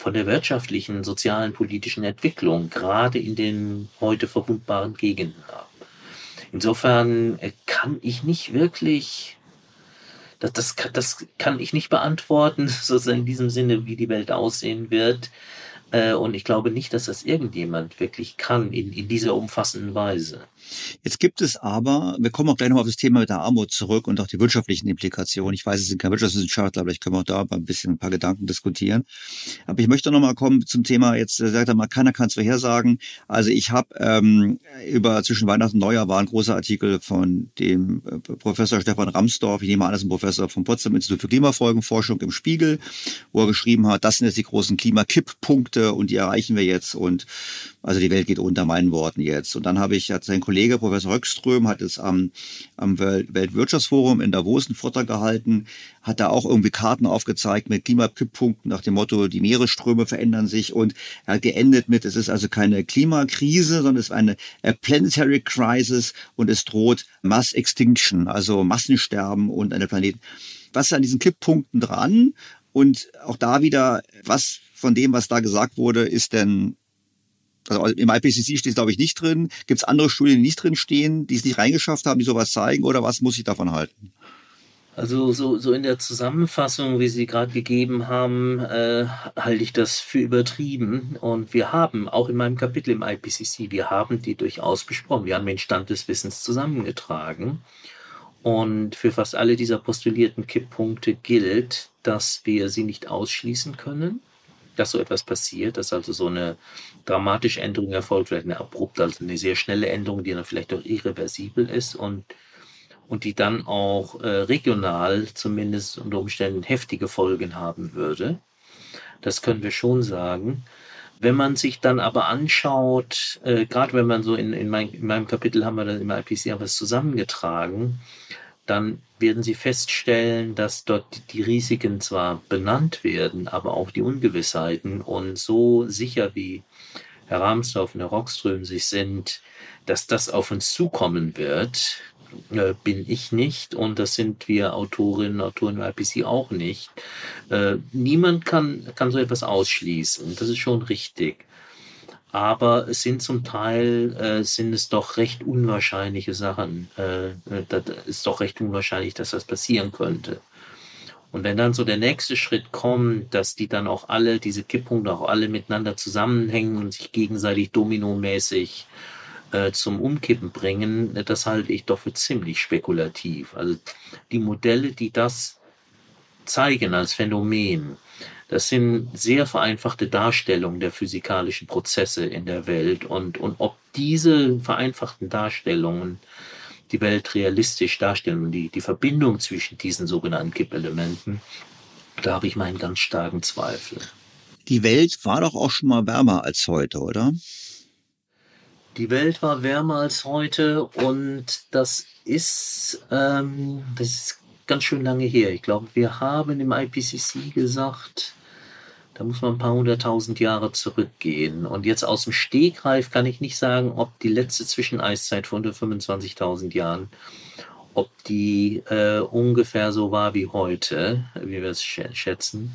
von der wirtschaftlichen, sozialen, politischen Entwicklung, gerade in den heute verwundbaren Gegenden ab. Insofern äh, kann ich nicht wirklich, das, das, das kann ich nicht beantworten, sozusagen in diesem Sinne, wie die Welt aussehen wird. Äh, und ich glaube nicht, dass das irgendjemand wirklich kann in, in dieser umfassenden Weise. Jetzt gibt es aber, wir kommen auch gleich noch auf das Thema mit der Armut zurück und auch die wirtschaftlichen Implikationen. Ich weiß, es sind keine Wirtschaftswissenschaftler, aber ich können wir auch da ein bisschen ein paar Gedanken diskutieren. Aber ich möchte noch mal kommen zum Thema, jetzt äh, sagt er mal, keiner kann es vorhersagen. Also ich habe ähm, über zwischen Weihnachten und Neujahr war ein großer Artikel von dem äh, Professor Stefan Ramsdorf, ich nehme an, das ist ein Professor vom Potsdam Institut für Klimafolgenforschung im Spiegel, wo er geschrieben hat, das sind jetzt die großen Klimakipppunkte und die erreichen wir jetzt und also die Welt geht unter meinen Worten jetzt. Und dann habe ich, hat sein Kollege Professor Röckström hat es am, am Weltwirtschaftsforum in Davos einen Vortrag gehalten, hat da auch irgendwie Karten aufgezeigt mit Klimakipppunkten nach dem Motto, die Meeresströme verändern sich und er hat geendet mit, es ist also keine Klimakrise, sondern es ist eine planetary crisis und es droht Mass Extinction, also Massensterben und eine Planeten. Was ist an diesen Kipppunkten dran? Und auch da wieder, was von dem, was da gesagt wurde, ist denn also im IPCC steht es, glaube ich, nicht drin. Gibt es andere Studien, die nicht drin stehen, die es nicht reingeschafft haben, die sowas zeigen? Oder was muss ich davon halten? Also so, so in der Zusammenfassung, wie Sie gerade gegeben haben, äh, halte ich das für übertrieben. Und wir haben, auch in meinem Kapitel im IPCC, wir haben die durchaus besprochen. Wir haben den Stand des Wissens zusammengetragen. Und für fast alle dieser postulierten Kipppunkte gilt, dass wir sie nicht ausschließen können dass so etwas passiert, dass also so eine dramatische Änderung erfolgt, vielleicht eine abrupte, also eine sehr schnelle Änderung, die dann vielleicht auch irreversibel ist und, und die dann auch äh, regional zumindest unter Umständen heftige Folgen haben würde. Das können wir schon sagen. Wenn man sich dann aber anschaut, äh, gerade wenn man so in, in, mein, in meinem Kapitel haben wir dann im IPC was zusammengetragen, dann werden Sie feststellen, dass dort die Risiken zwar benannt werden, aber auch die Ungewissheiten und so sicher wie Herr Ramsdorf und Herr Rockström sich sind, dass das auf uns zukommen wird, äh, bin ich nicht und das sind wir Autorinnen und Autoren im IPC auch nicht. Äh, niemand kann, kann so etwas ausschließen. Das ist schon richtig aber es sind zum Teil äh, sind es doch recht unwahrscheinliche Sachen. Äh, äh, das ist doch recht unwahrscheinlich, dass das passieren könnte. Und wenn dann so der nächste Schritt kommt, dass die dann auch alle, diese Kipppunkte auch alle miteinander zusammenhängen und sich gegenseitig dominomäßig äh, zum Umkippen bringen, das halte ich doch für ziemlich spekulativ. Also die Modelle, die das zeigen als Phänomen, das sind sehr vereinfachte Darstellungen der physikalischen Prozesse in der Welt. Und, und ob diese vereinfachten Darstellungen die Welt realistisch darstellen und die, die Verbindung zwischen diesen sogenannten Kippelementen, da habe ich meinen ganz starken Zweifel. Die Welt war doch auch schon mal wärmer als heute, oder? Die Welt war wärmer als heute und das ist, ähm, das ist ganz schön lange her. Ich glaube, wir haben im IPCC gesagt, Da muss man ein paar hunderttausend Jahre zurückgehen. Und jetzt aus dem Stegreif kann ich nicht sagen, ob die letzte Zwischeneiszeit von 125.000 Jahren, ob die äh, ungefähr so war wie heute, wie wir es schätzen.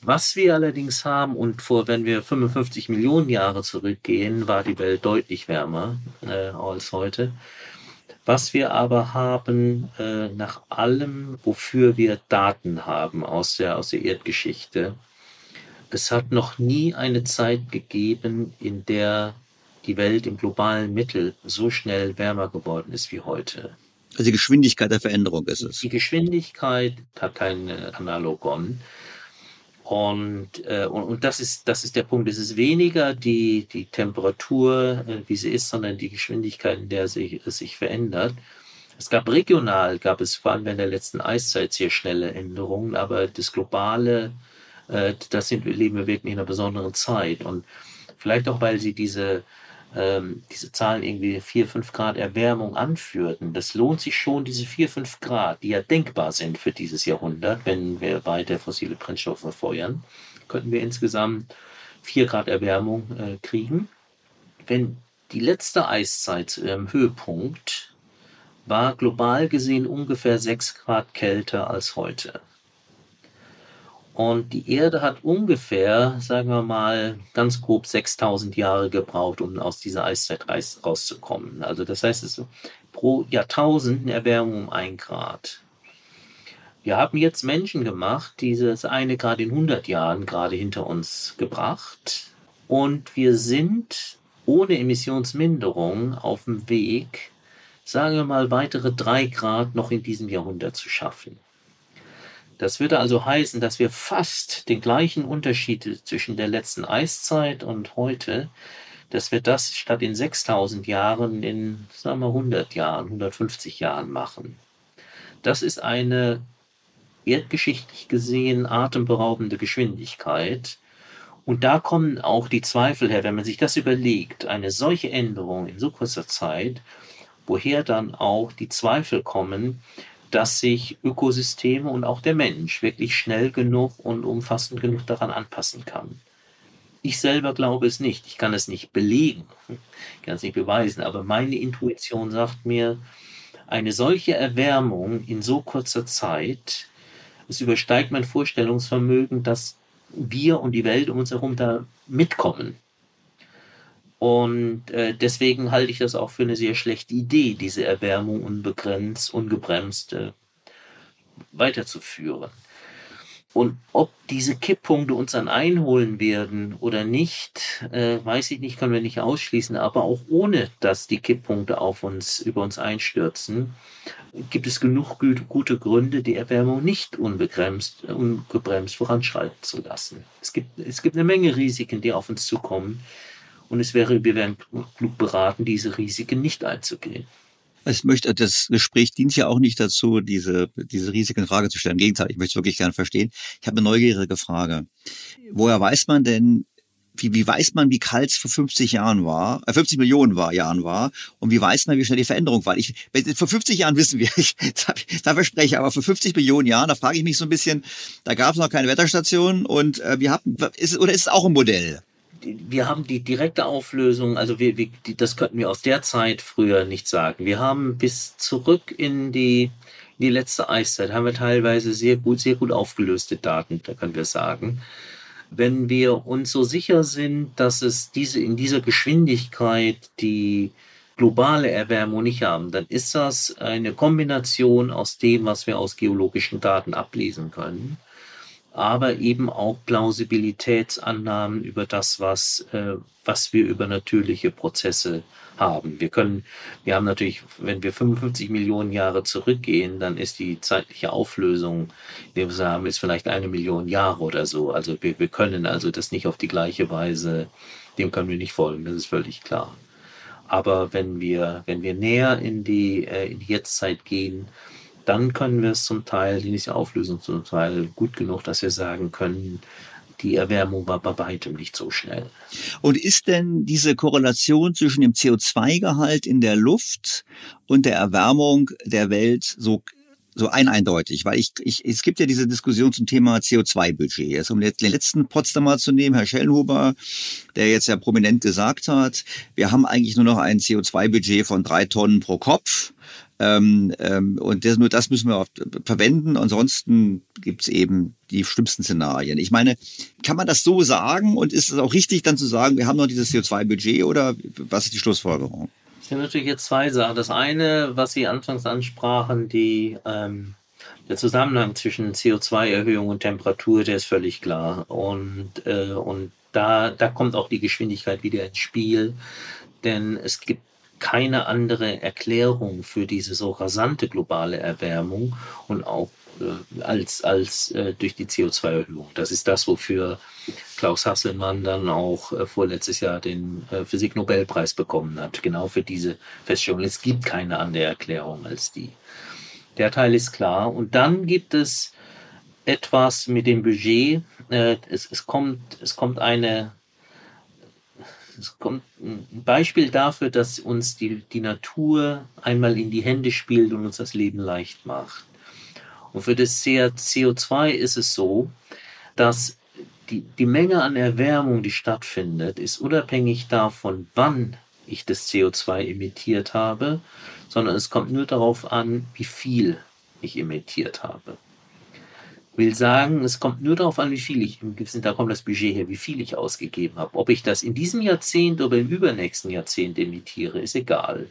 Was wir allerdings haben, und vor, wenn wir 55 Millionen Jahre zurückgehen, war die Welt deutlich wärmer äh, als heute. Was wir aber haben, äh, nach allem, wofür wir Daten haben aus der, aus der Erdgeschichte, es hat noch nie eine Zeit gegeben, in der die Welt im globalen Mittel so schnell wärmer geworden ist wie heute. Also die Geschwindigkeit der Veränderung ist es. Die Geschwindigkeit hat kein Analogon. Und, äh, und, und das, ist, das ist der Punkt. Es ist weniger die, die Temperatur, äh, wie sie ist, sondern die Geschwindigkeit, in der sich, es sich verändert. Es gab regional, gab es vor allem in der letzten Eiszeit sehr schnelle Änderungen, aber das globale, äh, das sind, leben wir wirklich in einer besonderen Zeit. Und vielleicht auch, weil sie diese ähm, diese Zahlen irgendwie 4, 5 Grad Erwärmung anführten, das lohnt sich schon, diese 4, 5 Grad, die ja denkbar sind für dieses Jahrhundert, wenn wir weiter fossile Brennstoffe verfeuern, könnten wir insgesamt 4 Grad Erwärmung äh, kriegen. Wenn die letzte Eiszeit zu ihrem Höhepunkt war global gesehen ungefähr 6 Grad kälter als heute. Und die Erde hat ungefähr, sagen wir mal, ganz grob 6000 Jahre gebraucht, um aus dieser Eiszeit rauszukommen. Also das heißt, es ist pro Jahrtausend eine Erwärmung um ein Grad. Wir haben jetzt Menschen gemacht, dieses eine Grad in 100 Jahren gerade hinter uns gebracht. Und wir sind ohne Emissionsminderung auf dem Weg, sagen wir mal, weitere drei Grad noch in diesem Jahrhundert zu schaffen. Das würde also heißen, dass wir fast den gleichen Unterschied zwischen der letzten Eiszeit und heute, dass wir das statt in 6000 Jahren in, sagen wir, 100 Jahren, 150 Jahren machen. Das ist eine erdgeschichtlich gesehen atemberaubende Geschwindigkeit. Und da kommen auch die Zweifel her, wenn man sich das überlegt, eine solche Änderung in so kurzer Zeit, woher dann auch die Zweifel kommen, dass sich Ökosysteme und auch der Mensch wirklich schnell genug und umfassend genug daran anpassen kann. Ich selber glaube es nicht. Ich kann es nicht belegen, ich kann es nicht beweisen, aber meine Intuition sagt mir, eine solche Erwärmung in so kurzer Zeit, es übersteigt mein Vorstellungsvermögen, dass wir und die Welt um uns herum da mitkommen. Und äh, deswegen halte ich das auch für eine sehr schlechte Idee, diese Erwärmung unbegrenzt, ungebremst äh, weiterzuführen. Und ob diese Kipppunkte uns dann einholen werden oder nicht, äh, weiß ich nicht, können wir nicht ausschließen. Aber auch ohne, dass die Kipppunkte auf uns, über uns einstürzen, gibt es genug gute Gründe, die Erwärmung nicht unbegrenzt, ungebremst voranschreiten zu lassen. Es gibt, es gibt eine Menge Risiken, die auf uns zukommen, und es wäre, wir wären klug beraten, diese Risiken nicht einzugehen. Ich möchte, das Gespräch dient ja auch nicht dazu, diese, diese Risiken in Frage zu stellen. Im Gegenteil, ich möchte es wirklich gerne verstehen. Ich habe eine neugierige Frage. Woher weiß man denn, wie, wie weiß man, wie kalt es vor 50 Jahren war, äh, 50 Millionen war, Jahren war und wie weiß man, wie schnell die Veränderung war? Ich, vor 50 Jahren wissen wir, ich, da verspreche ich, aber vor 50 Millionen Jahren, da frage ich mich so ein bisschen, da gab es noch keine Wetterstation und äh, wir haben, ist, oder ist es auch ein Modell? Wir haben die direkte Auflösung, also wir, wir, das könnten wir aus der Zeit früher nicht sagen. Wir haben bis zurück in die, in die letzte Eiszeit, haben wir teilweise sehr gut, sehr gut aufgelöste Daten, da können wir sagen. Wenn wir uns so sicher sind, dass es diese, in dieser Geschwindigkeit die globale Erwärmung nicht haben, dann ist das eine Kombination aus dem, was wir aus geologischen Daten ablesen können aber eben auch Plausibilitätsannahmen über das, was, äh, was wir über natürliche Prozesse haben. Wir können, wir haben natürlich, wenn wir 55 Millionen Jahre zurückgehen, dann ist die zeitliche Auflösung, die wir haben, ist vielleicht eine Million Jahre oder so. Also wir, wir können also das nicht auf die gleiche Weise, dem können wir nicht folgen, das ist völlig klar. Aber wenn wir, wenn wir näher in die, äh, in die Jetztzeit gehen, dann können wir es zum Teil, die diese Auflösung zum Teil gut genug, dass wir sagen können, die Erwärmung war bei weitem nicht so schnell. Und ist denn diese Korrelation zwischen dem CO2-Gehalt in der Luft und der Erwärmung der Welt so so ein eindeutig, weil ich, ich, es gibt ja diese Diskussion zum Thema CO2-Budget. Jetzt um den letzten Potsdamer zu nehmen, Herr Schellenhuber, der jetzt ja prominent gesagt hat, wir haben eigentlich nur noch ein CO2-Budget von drei Tonnen pro Kopf. Ähm, ähm, und das, nur das müssen wir verwenden. Ansonsten gibt's eben die schlimmsten Szenarien. Ich meine, kann man das so sagen und ist es auch richtig, dann zu sagen, wir haben noch dieses CO2-Budget oder was ist die Schlussfolgerung? Es sind natürlich jetzt zwei Sachen. Das eine, was Sie anfangs ansprachen, die, ähm, der Zusammenhang zwischen CO2-Erhöhung und Temperatur, der ist völlig klar. Und, äh, und da, da kommt auch die Geschwindigkeit wieder ins Spiel. Denn es gibt keine andere Erklärung für diese so rasante globale Erwärmung und auch äh, als, als äh, durch die CO2-Erhöhung. Das ist das, wofür Klaus Hasselmann dann auch äh, vorletztes Jahr den äh, Physiknobelpreis bekommen hat. Genau für diese Feststellung. Es gibt keine andere Erklärung als die. Der Teil ist klar. Und dann gibt es etwas mit dem Budget. Äh, es, es, kommt, es kommt eine es kommt ein Beispiel dafür, dass uns die, die Natur einmal in die Hände spielt und uns das Leben leicht macht. Und für das CO2 ist es so, dass die, die Menge an Erwärmung, die stattfindet, ist unabhängig davon, wann ich das CO2 emittiert habe, sondern es kommt nur darauf an, wie viel ich emittiert habe. Will sagen, es kommt nur darauf an, wie viel ich, da kommt das Budget her, wie viel ich ausgegeben habe. Ob ich das in diesem Jahrzehnt oder im übernächsten Jahrzehnt emittiere, ist egal.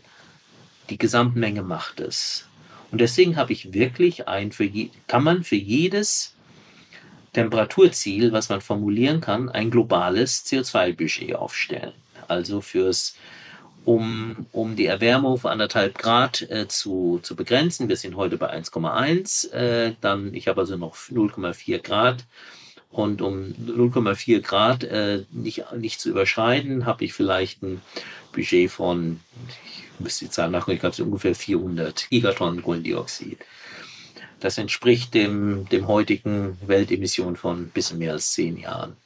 Die Gesamtmenge macht es. Und deswegen habe ich wirklich ein, für je, kann man für jedes Temperaturziel, was man formulieren kann, ein globales CO2-Budget aufstellen. Also fürs, um, um die Erwärmung auf anderthalb Grad äh, zu, zu begrenzen. Wir sind heute bei 1,1. Äh, dann, ich habe also noch 0,4 Grad. Und um 0,4 Grad äh, nicht, nicht zu überschreiten, habe ich vielleicht ein Budget von, müsste die Zahl nachgucken, ich glaube, es ungefähr 400 Gigatonnen Kohlendioxid. Das entspricht dem, dem heutigen Weltemission von ein bisschen mehr als zehn Jahren.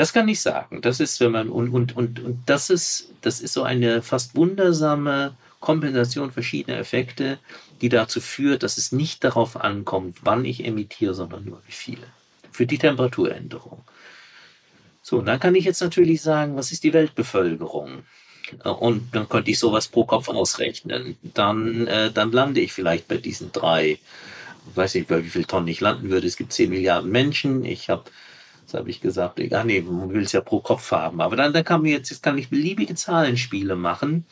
Das kann ich sagen. Das ist, wenn man, und, und, und, und das ist, das ist so eine fast wundersame Kompensation verschiedener Effekte, die dazu führt, dass es nicht darauf ankommt, wann ich emittiere, sondern nur wie viele. Für die Temperaturänderung. So, und dann kann ich jetzt natürlich sagen, was ist die Weltbevölkerung? Und dann könnte ich sowas pro Kopf ausrechnen. Dann, äh, dann lande ich vielleicht bei diesen drei, ich weiß nicht, bei wie viel Tonnen ich landen würde. Es gibt 10 Milliarden Menschen. Ich habe, das habe ich gesagt, ach nee, man will es ja pro Kopf haben. Aber dann, dann kann mir jetzt, jetzt kann ich beliebige Zahlenspiele machen.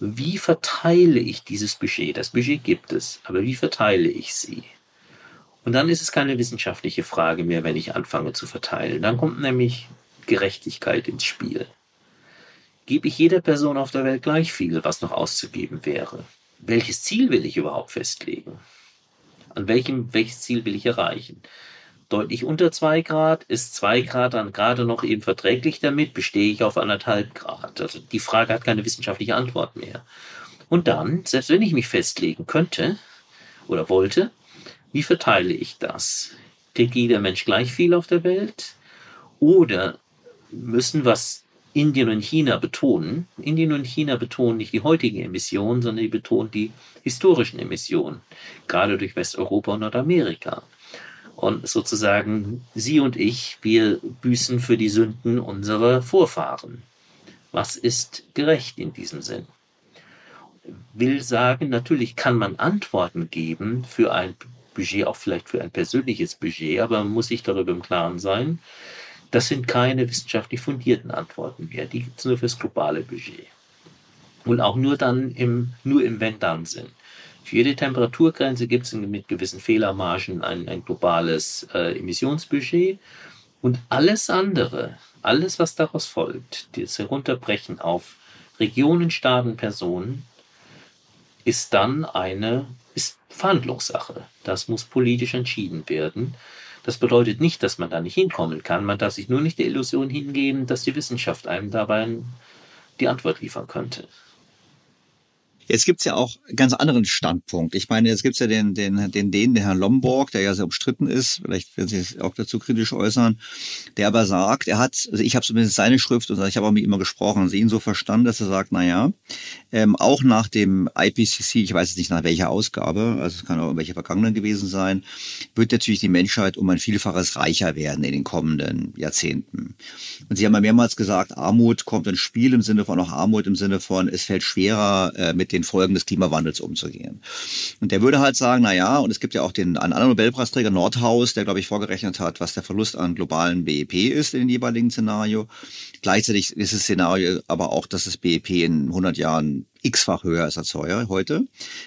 Wie verteile ich dieses Budget? Das Budget gibt es, aber wie verteile ich sie? Und dann ist es keine wissenschaftliche Frage mehr, wenn ich anfange zu verteilen. Dann kommt nämlich Gerechtigkeit ins Spiel gebe ich jeder Person auf der Welt gleich viel, was noch auszugeben wäre. Welches Ziel will ich überhaupt festlegen? An welchem, welches Ziel will ich erreichen? Deutlich unter zwei Grad, ist zwei Grad dann gerade noch eben verträglich damit, bestehe ich auf anderthalb Grad? Also die Frage hat keine wissenschaftliche Antwort mehr. Und dann, selbst wenn ich mich festlegen könnte oder wollte, wie verteile ich das? Kriegt jeder Mensch gleich viel auf der Welt? Oder müssen, was Indien und China betonen. Indien und China betonen nicht die heutigen Emissionen, sondern die betonen die historischen Emissionen, gerade durch Westeuropa und Nordamerika. Und sozusagen Sie und ich, wir büßen für die Sünden unserer Vorfahren. Was ist gerecht in diesem Sinn? Will sagen, natürlich kann man Antworten geben für ein Budget, auch vielleicht für ein persönliches Budget, aber man muss sich darüber im Klaren sein, das sind keine wissenschaftlich fundierten Antworten mehr. Die gibt es nur fürs globale Budget. Und auch nur dann im, nur im Wenn-Dann-Sinn. Für jede Temperaturgrenze gibt es mit gewissen Fehlermargen ein, ein globales äh, Emissionsbudget. Und alles andere, alles, was daraus folgt, das Herunterbrechen auf Regionen, Staaten, Personen, ist dann eine ist Verhandlungssache. Das muss politisch entschieden werden. Das bedeutet nicht, dass man da nicht hinkommen kann. Man darf sich nur nicht der Illusion hingeben, dass die Wissenschaft einem dabei die Antwort liefern könnte. Jetzt gibt's ja auch ganz anderen Standpunkt. Ich meine, jetzt gibt's ja den, den, den, den, den Herrn Lomborg, der ja sehr umstritten ist, vielleicht werden Sie auch dazu kritisch äußern, der aber sagt, er hat, also ich habe zumindest seine Schrift und ich habe auch mit ihm immer gesprochen sie ihn so verstanden, dass er sagt, na ja, ähm, auch nach dem IPCC, ich weiß jetzt nicht nach welcher Ausgabe, also es kann auch welche vergangenen gewesen sein, wird natürlich die Menschheit um ein Vielfaches reicher werden in den kommenden Jahrzehnten. Und Sie haben ja mehrmals gesagt, Armut kommt ins Spiel im Sinne von auch Armut im Sinne von, es fällt schwerer, äh, mit den Folgen des Klimawandels umzugehen. Und der würde halt sagen, na ja, und es gibt ja auch den einen anderen Nobelpreisträger Nordhaus, der glaube ich vorgerechnet hat, was der Verlust an globalen BIP ist in dem jeweiligen Szenario. Gleichzeitig ist das Szenario aber auch, dass das BIP in 100 Jahren x-fach höher ist als heute,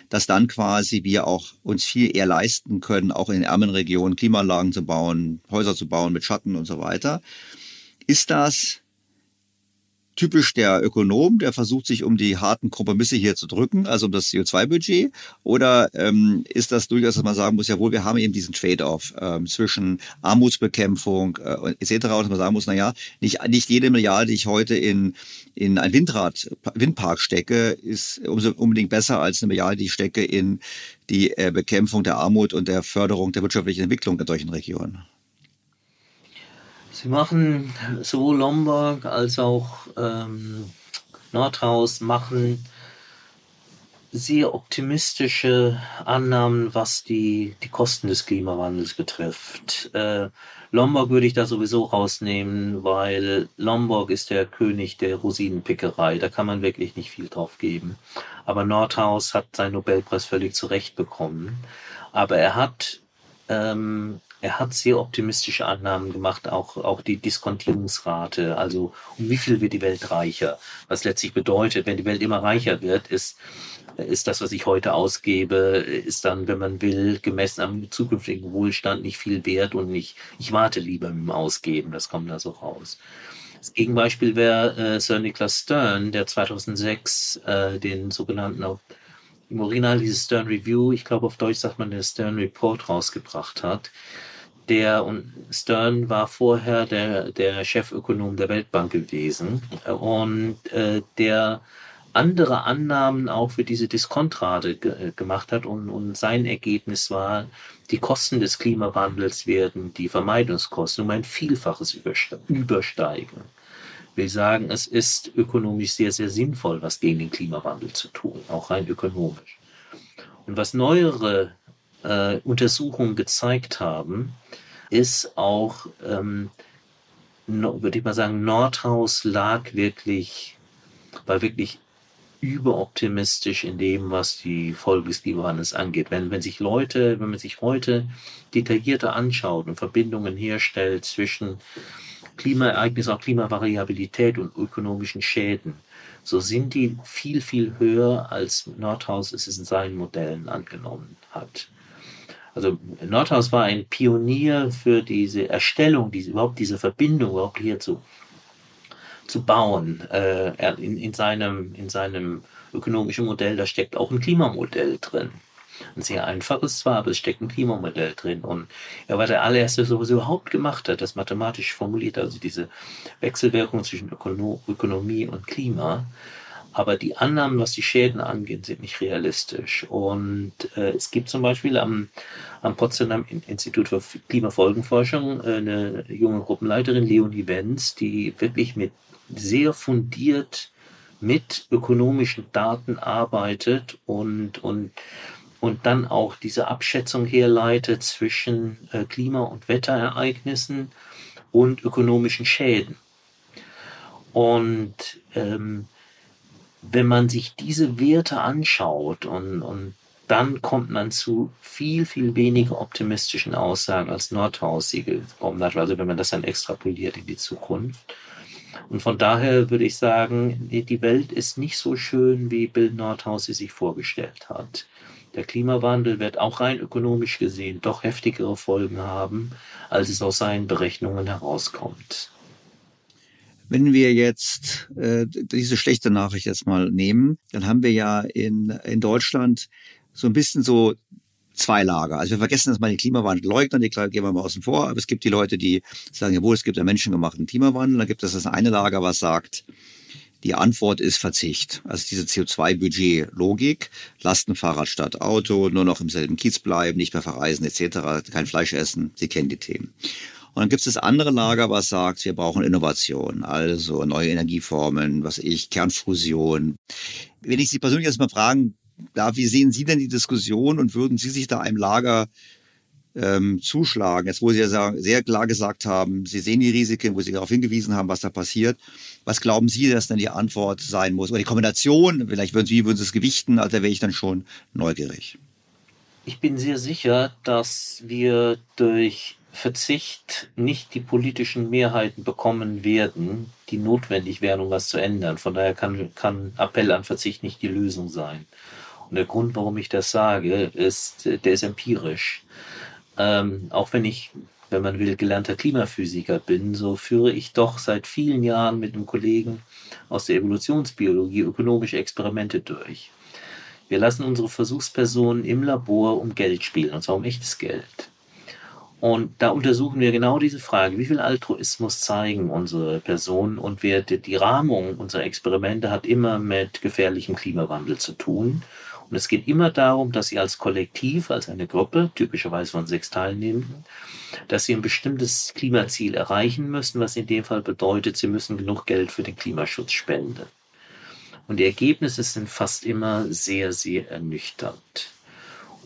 dass dann quasi wir auch uns viel eher leisten können, auch in ärmeren Regionen Klimaanlagen zu bauen, Häuser zu bauen mit Schatten und so weiter. Ist das typisch der Ökonom, der versucht, sich um die harten Kompromisse hier zu drücken, also um das CO2-Budget? Oder ähm, ist das durchaus, dass man sagen muss, jawohl, wir haben eben diesen Trade-off ähm, zwischen Armutsbekämpfung äh, etc. Und dass man sagen muss, na ja, nicht, nicht jede Milliarde, die ich heute in, in ein Windrad, Windpark stecke, ist unbedingt besser als eine Milliarde, die ich stecke in die äh, Bekämpfung der Armut und der Förderung der wirtschaftlichen Entwicklung in solchen Regionen. Sie machen sowohl Lombok als auch ähm, Nordhaus machen sehr optimistische Annahmen, was die, die Kosten des Klimawandels betrifft. Äh, Lombok würde ich da sowieso rausnehmen, weil Lombok ist der König der Rosinenpickerei. Da kann man wirklich nicht viel drauf geben. Aber Nordhaus hat seinen Nobelpreis völlig zurecht bekommen. Aber er hat ähm, er hat sehr optimistische Annahmen gemacht, auch, auch die Diskontierungsrate, also um wie viel wird die Welt reicher. Was letztlich bedeutet, wenn die Welt immer reicher wird, ist, ist das, was ich heute ausgebe, ist dann, wenn man will, gemessen am zukünftigen Wohlstand nicht viel wert und nicht, ich warte lieber mit dem Ausgeben, das kommt da so raus. Das Gegenbeispiel wäre äh, Sir Nicholas Stern, der 2006 äh, den sogenannten im Original dieses Stern Review, ich glaube auf Deutsch sagt man der Stern Report rausgebracht hat, der und Stern war vorher der, der Chefökonom der Weltbank gewesen und äh, der andere Annahmen auch für diese Diskontrate ge gemacht hat und, und sein Ergebnis war, die Kosten des Klimawandels werden die Vermeidungskosten um ein Vielfaches übersteigen. Ich will sagen, es ist ökonomisch sehr, sehr sinnvoll, was gegen den Klimawandel zu tun, auch rein ökonomisch. Und was neuere äh, Untersuchungen gezeigt haben, ist auch, ähm, würde ich mal sagen, Nordhaus lag wirklich, war wirklich überoptimistisch in dem, was die Folge des Klimawandels angeht. Wenn, wenn sich Leute, wenn man sich heute detaillierter anschaut und Verbindungen herstellt zwischen Klimaereignissen, auch Klimavariabilität und ökonomischen Schäden, so sind die viel, viel höher, als Nordhaus es in seinen Modellen angenommen hat. Also Nordhaus war ein Pionier für diese Erstellung, diese, überhaupt diese Verbindung überhaupt hier zu, zu bauen. Äh, in, in, seinem, in seinem ökonomischen Modell, da steckt auch ein Klimamodell drin. Ein sehr einfaches zwar, aber es steckt ein Klimamodell drin. Und er war der allererste, der sowas überhaupt gemacht hat, das mathematisch formuliert, also diese Wechselwirkung zwischen Ökono Ökonomie und Klima. Aber die Annahmen, was die Schäden angeht, sind nicht realistisch. Und äh, es gibt zum Beispiel am, am Potsdam Institut für Klimafolgenforschung äh, eine junge Gruppenleiterin, Leonie Wenz, die wirklich mit sehr fundiert mit ökonomischen Daten arbeitet und, und, und dann auch diese Abschätzung herleitet zwischen äh, Klima- und Wetterereignissen und ökonomischen Schäden. Und ähm, wenn man sich diese Werte anschaut und, und dann kommt man zu viel, viel weniger optimistischen Aussagen als Nordhaus sie gekommen hat, also wenn man das dann extrapoliert in die Zukunft. Und von daher würde ich sagen, die Welt ist nicht so schön, wie Bill Nordhaus sie sich vorgestellt hat. Der Klimawandel wird auch rein ökonomisch gesehen doch heftigere Folgen haben, als es aus seinen Berechnungen herauskommt. Wenn wir jetzt äh, diese schlechte Nachricht jetzt mal nehmen, dann haben wir ja in, in Deutschland so ein bisschen so zwei Lager. Also wir vergessen jetzt mal den Klimawandel leugnen, die gehen wir mal außen vor, aber es gibt die Leute, die sagen, jawohl, es gibt einen menschengemachten Klimawandel, dann gibt es das eine Lager, was sagt, Die Antwort ist Verzicht. Also diese CO2-Budget-Logik, Lastenfahrrad statt Auto, nur noch im selben Kiez bleiben, nicht mehr verreisen etc., kein Fleisch essen. Sie kennen die Themen. Und dann gibt es das andere Lager, was sagt, wir brauchen Innovation, also neue Energieformen, was ich, Kernfusion. Wenn ich Sie persönlich jetzt mal fragen darf, wie sehen Sie denn die Diskussion und würden Sie sich da einem Lager ähm, zuschlagen? Jetzt, wo Sie ja sehr klar gesagt haben, Sie sehen die Risiken, wo Sie darauf hingewiesen haben, was da passiert. Was glauben Sie, dass dann die Antwort sein muss? Oder die Kombination, vielleicht würden Sie, würden Sie es gewichten, also da wäre ich dann schon neugierig. Ich bin sehr sicher, dass wir durch Verzicht nicht die politischen Mehrheiten bekommen werden, die notwendig wären, um was zu ändern. Von daher kann, kann Appell an Verzicht nicht die Lösung sein. Und der Grund, warum ich das sage, ist, der ist empirisch. Ähm, auch wenn ich, wenn man will, gelernter Klimaphysiker bin, so führe ich doch seit vielen Jahren mit einem Kollegen aus der Evolutionsbiologie ökonomische Experimente durch. Wir lassen unsere Versuchspersonen im Labor um Geld spielen, und zwar um echtes Geld. Und da untersuchen wir genau diese Frage, wie viel Altruismus zeigen unsere Personen und wir, die Rahmung unserer Experimente hat immer mit gefährlichem Klimawandel zu tun. Und es geht immer darum, dass sie als Kollektiv, als eine Gruppe, typischerweise von sechs Teilnehmenden, dass sie ein bestimmtes Klimaziel erreichen müssen, was in dem Fall bedeutet, sie müssen genug Geld für den Klimaschutz spenden. Und die Ergebnisse sind fast immer sehr, sehr ernüchternd.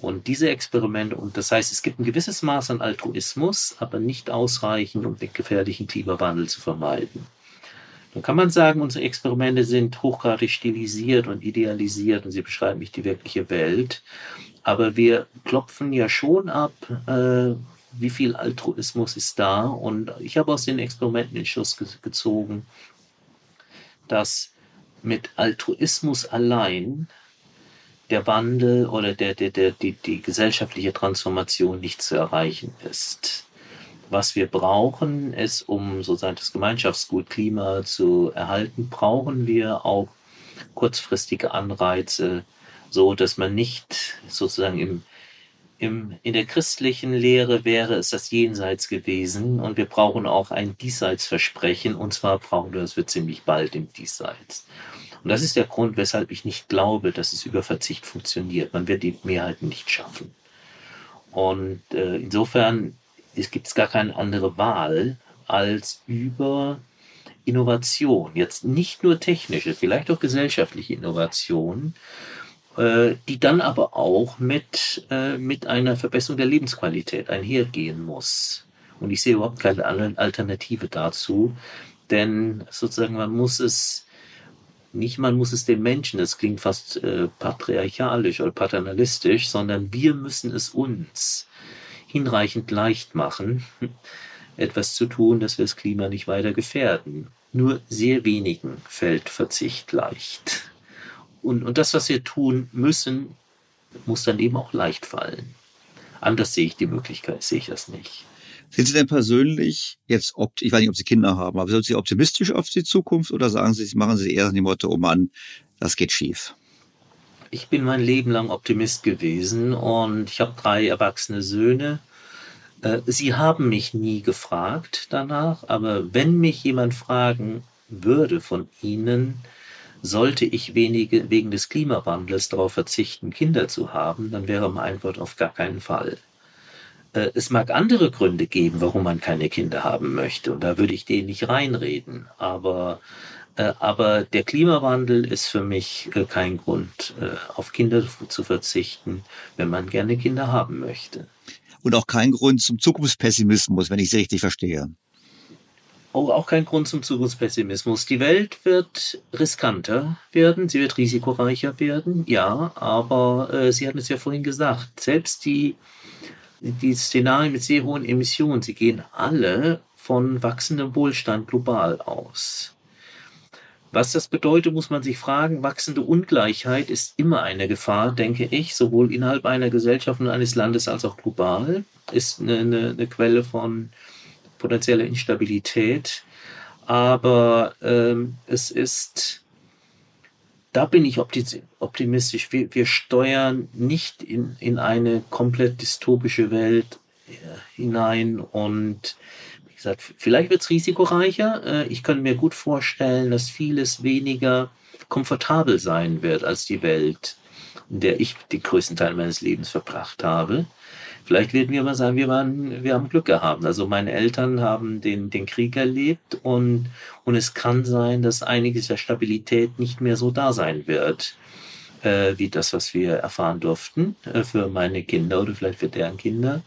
Und diese Experimente, und das heißt, es gibt ein gewisses Maß an Altruismus, aber nicht ausreichend, um den gefährlichen Klimawandel zu vermeiden. Dann kann man sagen, unsere Experimente sind hochgradig stilisiert und idealisiert und sie beschreiben nicht die wirkliche Welt. Aber wir klopfen ja schon ab, äh, wie viel Altruismus ist da. Und ich habe aus den Experimenten den Schluss ge gezogen, dass mit Altruismus allein der Wandel oder der, der, der, die, die gesellschaftliche Transformation nicht zu erreichen ist. Was wir brauchen, ist, um sozusagen das Gemeinschaftsgut Klima zu erhalten, brauchen wir auch kurzfristige Anreize, so dass man nicht sozusagen im, im, in der christlichen Lehre wäre es das Jenseits gewesen und wir brauchen auch ein Diesseitsversprechen und zwar brauchen wir das wir ziemlich bald im Diesseits. Und das ist der Grund, weshalb ich nicht glaube, dass es über Verzicht funktioniert. Man wird die Mehrheiten nicht schaffen. Und äh, insofern gibt es gar keine andere Wahl, als über Innovation, jetzt nicht nur technische, vielleicht auch gesellschaftliche Innovation, äh, die dann aber auch mit, äh, mit einer Verbesserung der Lebensqualität einhergehen muss. Und ich sehe überhaupt keine Alternative dazu, denn sozusagen man muss es nicht man muss es den Menschen, das klingt fast äh, patriarchalisch oder paternalistisch, sondern wir müssen es uns hinreichend leicht machen, etwas zu tun, dass wir das Klima nicht weiter gefährden. Nur sehr wenigen fällt Verzicht leicht. Und, und das, was wir tun müssen, muss dann eben auch leicht fallen. Anders sehe ich die Möglichkeit, sehe ich das nicht. Sind Sie denn persönlich jetzt, ich weiß nicht, ob Sie Kinder haben, aber sind Sie optimistisch auf die Zukunft oder sagen Sie, machen Sie eher die Motto, oh Mann, das geht schief? Ich bin mein Leben lang Optimist gewesen und ich habe drei erwachsene Söhne. Äh, sie haben mich nie gefragt danach, aber wenn mich jemand fragen würde von Ihnen, sollte ich wenige, wegen des Klimawandels darauf verzichten, Kinder zu haben, dann wäre meine Antwort auf gar keinen Fall. Äh, es mag andere Gründe geben, warum man keine Kinder haben möchte. Und da würde ich denen nicht reinreden. Aber, äh, aber der Klimawandel ist für mich äh, kein Grund, auf Kinder zu verzichten, wenn man gerne Kinder haben möchte. Und auch kein Grund zum Zukunftspessimismus, wenn ich Sie richtig verstehe. Oh, auch kein Grund zum Zukunftspessimismus. Die Welt wird riskanter werden, sie wird risikoreicher werden, ja, aber äh, Sie hatten es ja vorhin gesagt, selbst die die Szenarien mit sehr hohen Emissionen, sie gehen alle von wachsendem Wohlstand global aus. Was das bedeutet, muss man sich fragen. Wachsende Ungleichheit ist immer eine Gefahr, denke ich, sowohl innerhalb einer Gesellschaft und eines Landes als auch global. Ist eine, eine, eine Quelle von potenzieller Instabilität. Aber ähm, es ist da bin ich optimistisch. Wir, wir steuern nicht in, in eine komplett dystopische Welt äh, hinein und Vielleicht wird es risikoreicher. Äh, ich kann mir gut vorstellen, dass vieles weniger komfortabel sein wird als die Welt, in der ich den größten Teil meines Lebens verbracht habe. Vielleicht werden wir mal sagen, wir, waren, wir haben Glück gehabt. Also meine Eltern haben den, den Krieg erlebt und, und es kann sein, dass einiges der Stabilität nicht mehr so da sein wird, äh, wie das, was wir erfahren durften äh, für meine Kinder oder vielleicht für deren Kinder.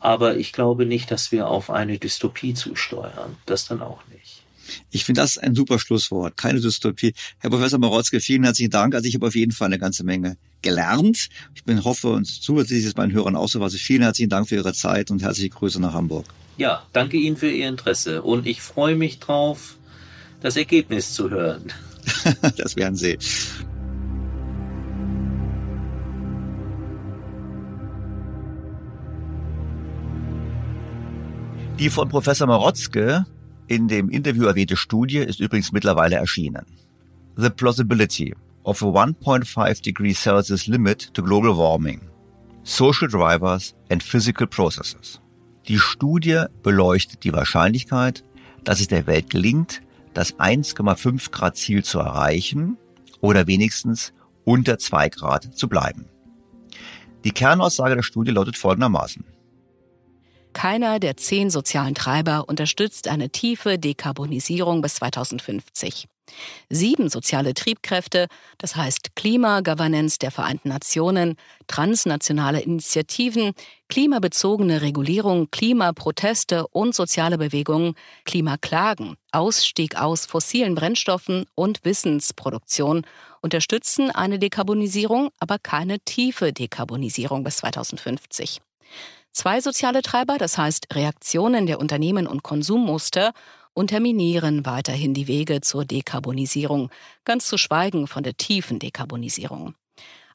Aber ich glaube nicht, dass wir auf eine Dystopie zusteuern. Das dann auch nicht. Ich finde das ein super Schlusswort. Keine Dystopie. Herr Professor Marotzke, vielen herzlichen Dank. Also ich habe auf jeden Fall eine ganze Menge gelernt. Ich bin hoffe und zuversichtlich ist meinen Hörern auch so was. Vielen herzlichen Dank für Ihre Zeit und herzliche Grüße nach Hamburg. Ja, danke Ihnen für Ihr Interesse und ich freue mich drauf, das Ergebnis zu hören. das werden Sie. Die von Professor Marotzke in dem Interview erwähnte Studie ist übrigens mittlerweile erschienen. The Plausibility of a 1.5 degree Celsius limit to global warming. Social Drivers and Physical Processes. Die Studie beleuchtet die Wahrscheinlichkeit, dass es der Welt gelingt, das 1,5 Grad Ziel zu erreichen oder wenigstens unter 2 Grad zu bleiben. Die Kernaussage der Studie lautet folgendermaßen. Keiner der zehn sozialen Treiber unterstützt eine tiefe Dekarbonisierung bis 2050. Sieben soziale Triebkräfte, das heißt Klimagovernance der Vereinten Nationen, transnationale Initiativen, klimabezogene Regulierung, Klimaproteste und soziale Bewegungen, Klimaklagen, Ausstieg aus fossilen Brennstoffen und Wissensproduktion unterstützen eine Dekarbonisierung, aber keine tiefe Dekarbonisierung bis 2050. Zwei soziale Treiber, das heißt Reaktionen der Unternehmen und Konsummuster, unterminieren weiterhin die Wege zur Dekarbonisierung, ganz zu schweigen von der tiefen Dekarbonisierung.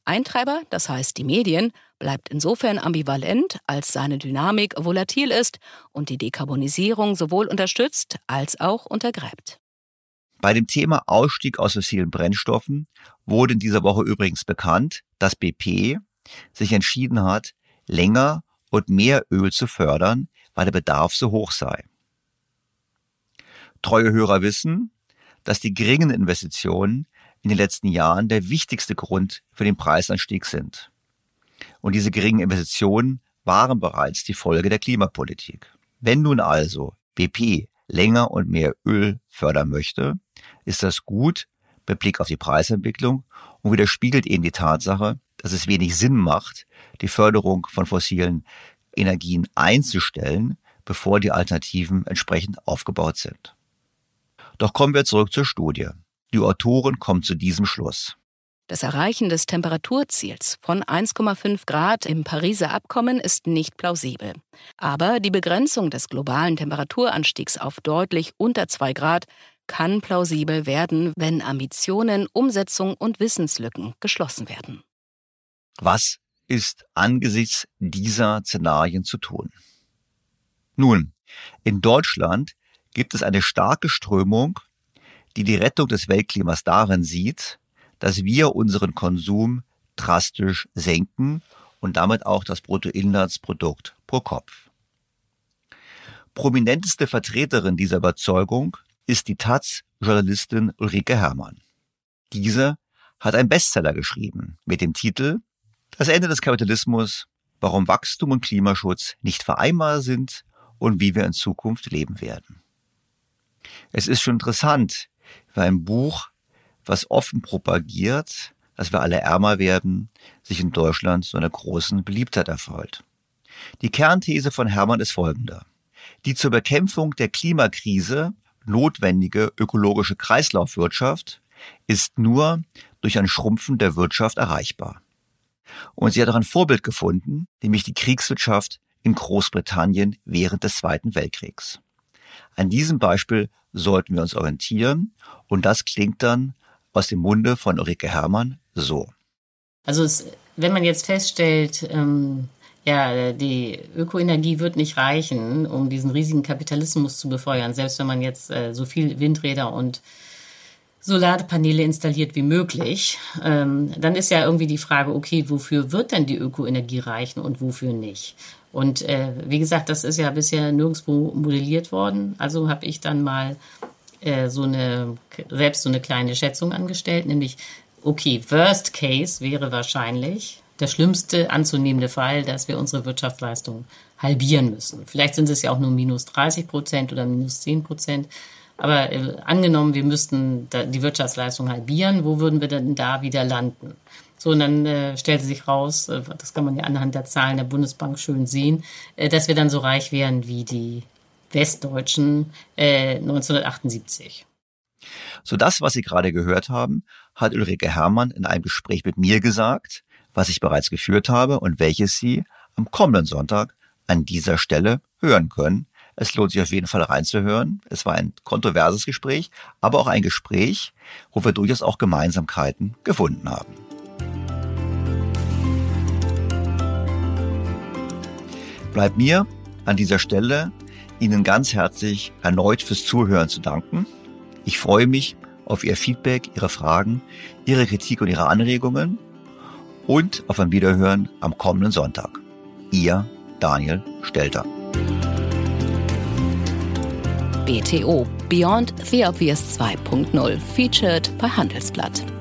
Ein Treiber, das heißt die Medien, bleibt insofern ambivalent, als seine Dynamik volatil ist und die Dekarbonisierung sowohl unterstützt als auch untergräbt. Bei dem Thema Ausstieg aus fossilen Brennstoffen wurde in dieser Woche übrigens bekannt, dass BP sich entschieden hat, länger und mehr Öl zu fördern, weil der Bedarf so hoch sei. Treue Hörer wissen, dass die geringen Investitionen in den letzten Jahren der wichtigste Grund für den Preisanstieg sind. Und diese geringen Investitionen waren bereits die Folge der Klimapolitik. Wenn nun also BP länger und mehr Öl fördern möchte, ist das gut mit Blick auf die Preisentwicklung und widerspiegelt eben die Tatsache, dass es wenig Sinn macht, die Förderung von fossilen Energien einzustellen, bevor die Alternativen entsprechend aufgebaut sind. Doch kommen wir zurück zur Studie. Die Autoren kommen zu diesem Schluss. Das Erreichen des Temperaturziels von 1,5 Grad im Pariser Abkommen ist nicht plausibel. Aber die Begrenzung des globalen Temperaturanstiegs auf deutlich unter 2 Grad kann plausibel werden, wenn Ambitionen, Umsetzung und Wissenslücken geschlossen werden. Was ist angesichts dieser Szenarien zu tun? Nun, in Deutschland gibt es eine starke Strömung, die die Rettung des Weltklimas darin sieht, dass wir unseren Konsum drastisch senken und damit auch das Bruttoinlandsprodukt pro Kopf. Prominenteste Vertreterin dieser Überzeugung ist die Taz-Journalistin Ulrike Herrmann. Diese hat einen Bestseller geschrieben mit dem Titel das Ende des Kapitalismus, warum Wachstum und Klimaschutz nicht vereinbar sind und wie wir in Zukunft leben werden. Es ist schon interessant, weil ein Buch, was offen propagiert, dass wir alle ärmer werden, sich in Deutschland so einer großen Beliebtheit erfreut. Die Kernthese von Hermann ist folgende. Die zur Bekämpfung der Klimakrise notwendige ökologische Kreislaufwirtschaft ist nur durch ein Schrumpfen der Wirtschaft erreichbar. Und sie hat auch ein Vorbild gefunden, nämlich die Kriegswirtschaft in Großbritannien während des Zweiten Weltkriegs. An diesem Beispiel sollten wir uns orientieren und das klingt dann aus dem Munde von Ulrike Herrmann so. Also es, wenn man jetzt feststellt, ähm, ja, die Ökoenergie wird nicht reichen, um diesen riesigen Kapitalismus zu befeuern, selbst wenn man jetzt äh, so viel Windräder und Solarpaneele installiert wie möglich. Ähm, dann ist ja irgendwie die Frage, okay, wofür wird denn die Ökoenergie reichen und wofür nicht? Und äh, wie gesagt, das ist ja bisher nirgendwo modelliert worden. Also habe ich dann mal äh, so eine selbst so eine kleine Schätzung angestellt, nämlich okay, Worst Case wäre wahrscheinlich der schlimmste anzunehmende Fall, dass wir unsere Wirtschaftsleistung halbieren müssen. Vielleicht sind es ja auch nur minus 30 Prozent oder minus 10 Prozent. Aber äh, angenommen, wir müssten die Wirtschaftsleistung halbieren, wo würden wir denn da wieder landen? So, und dann äh, stellte sich raus, äh, das kann man ja anhand der Zahlen der Bundesbank schön sehen, äh, dass wir dann so reich wären wie die Westdeutschen äh, 1978. So das, was Sie gerade gehört haben, hat Ulrike Herrmann in einem Gespräch mit mir gesagt, was ich bereits geführt habe und welches Sie am kommenden Sonntag an dieser Stelle hören können es lohnt sich auf jeden Fall reinzuhören. Es war ein kontroverses Gespräch, aber auch ein Gespräch, wo wir durchaus auch Gemeinsamkeiten gefunden haben. Bleibt mir an dieser Stelle Ihnen ganz herzlich erneut fürs Zuhören zu danken. Ich freue mich auf Ihr Feedback, Ihre Fragen, Ihre Kritik und Ihre Anregungen und auf ein Wiederhören am kommenden Sonntag. Ihr Daniel Stelter. BTO Beyond the Obvious 2.0 featured bei Handelsblatt.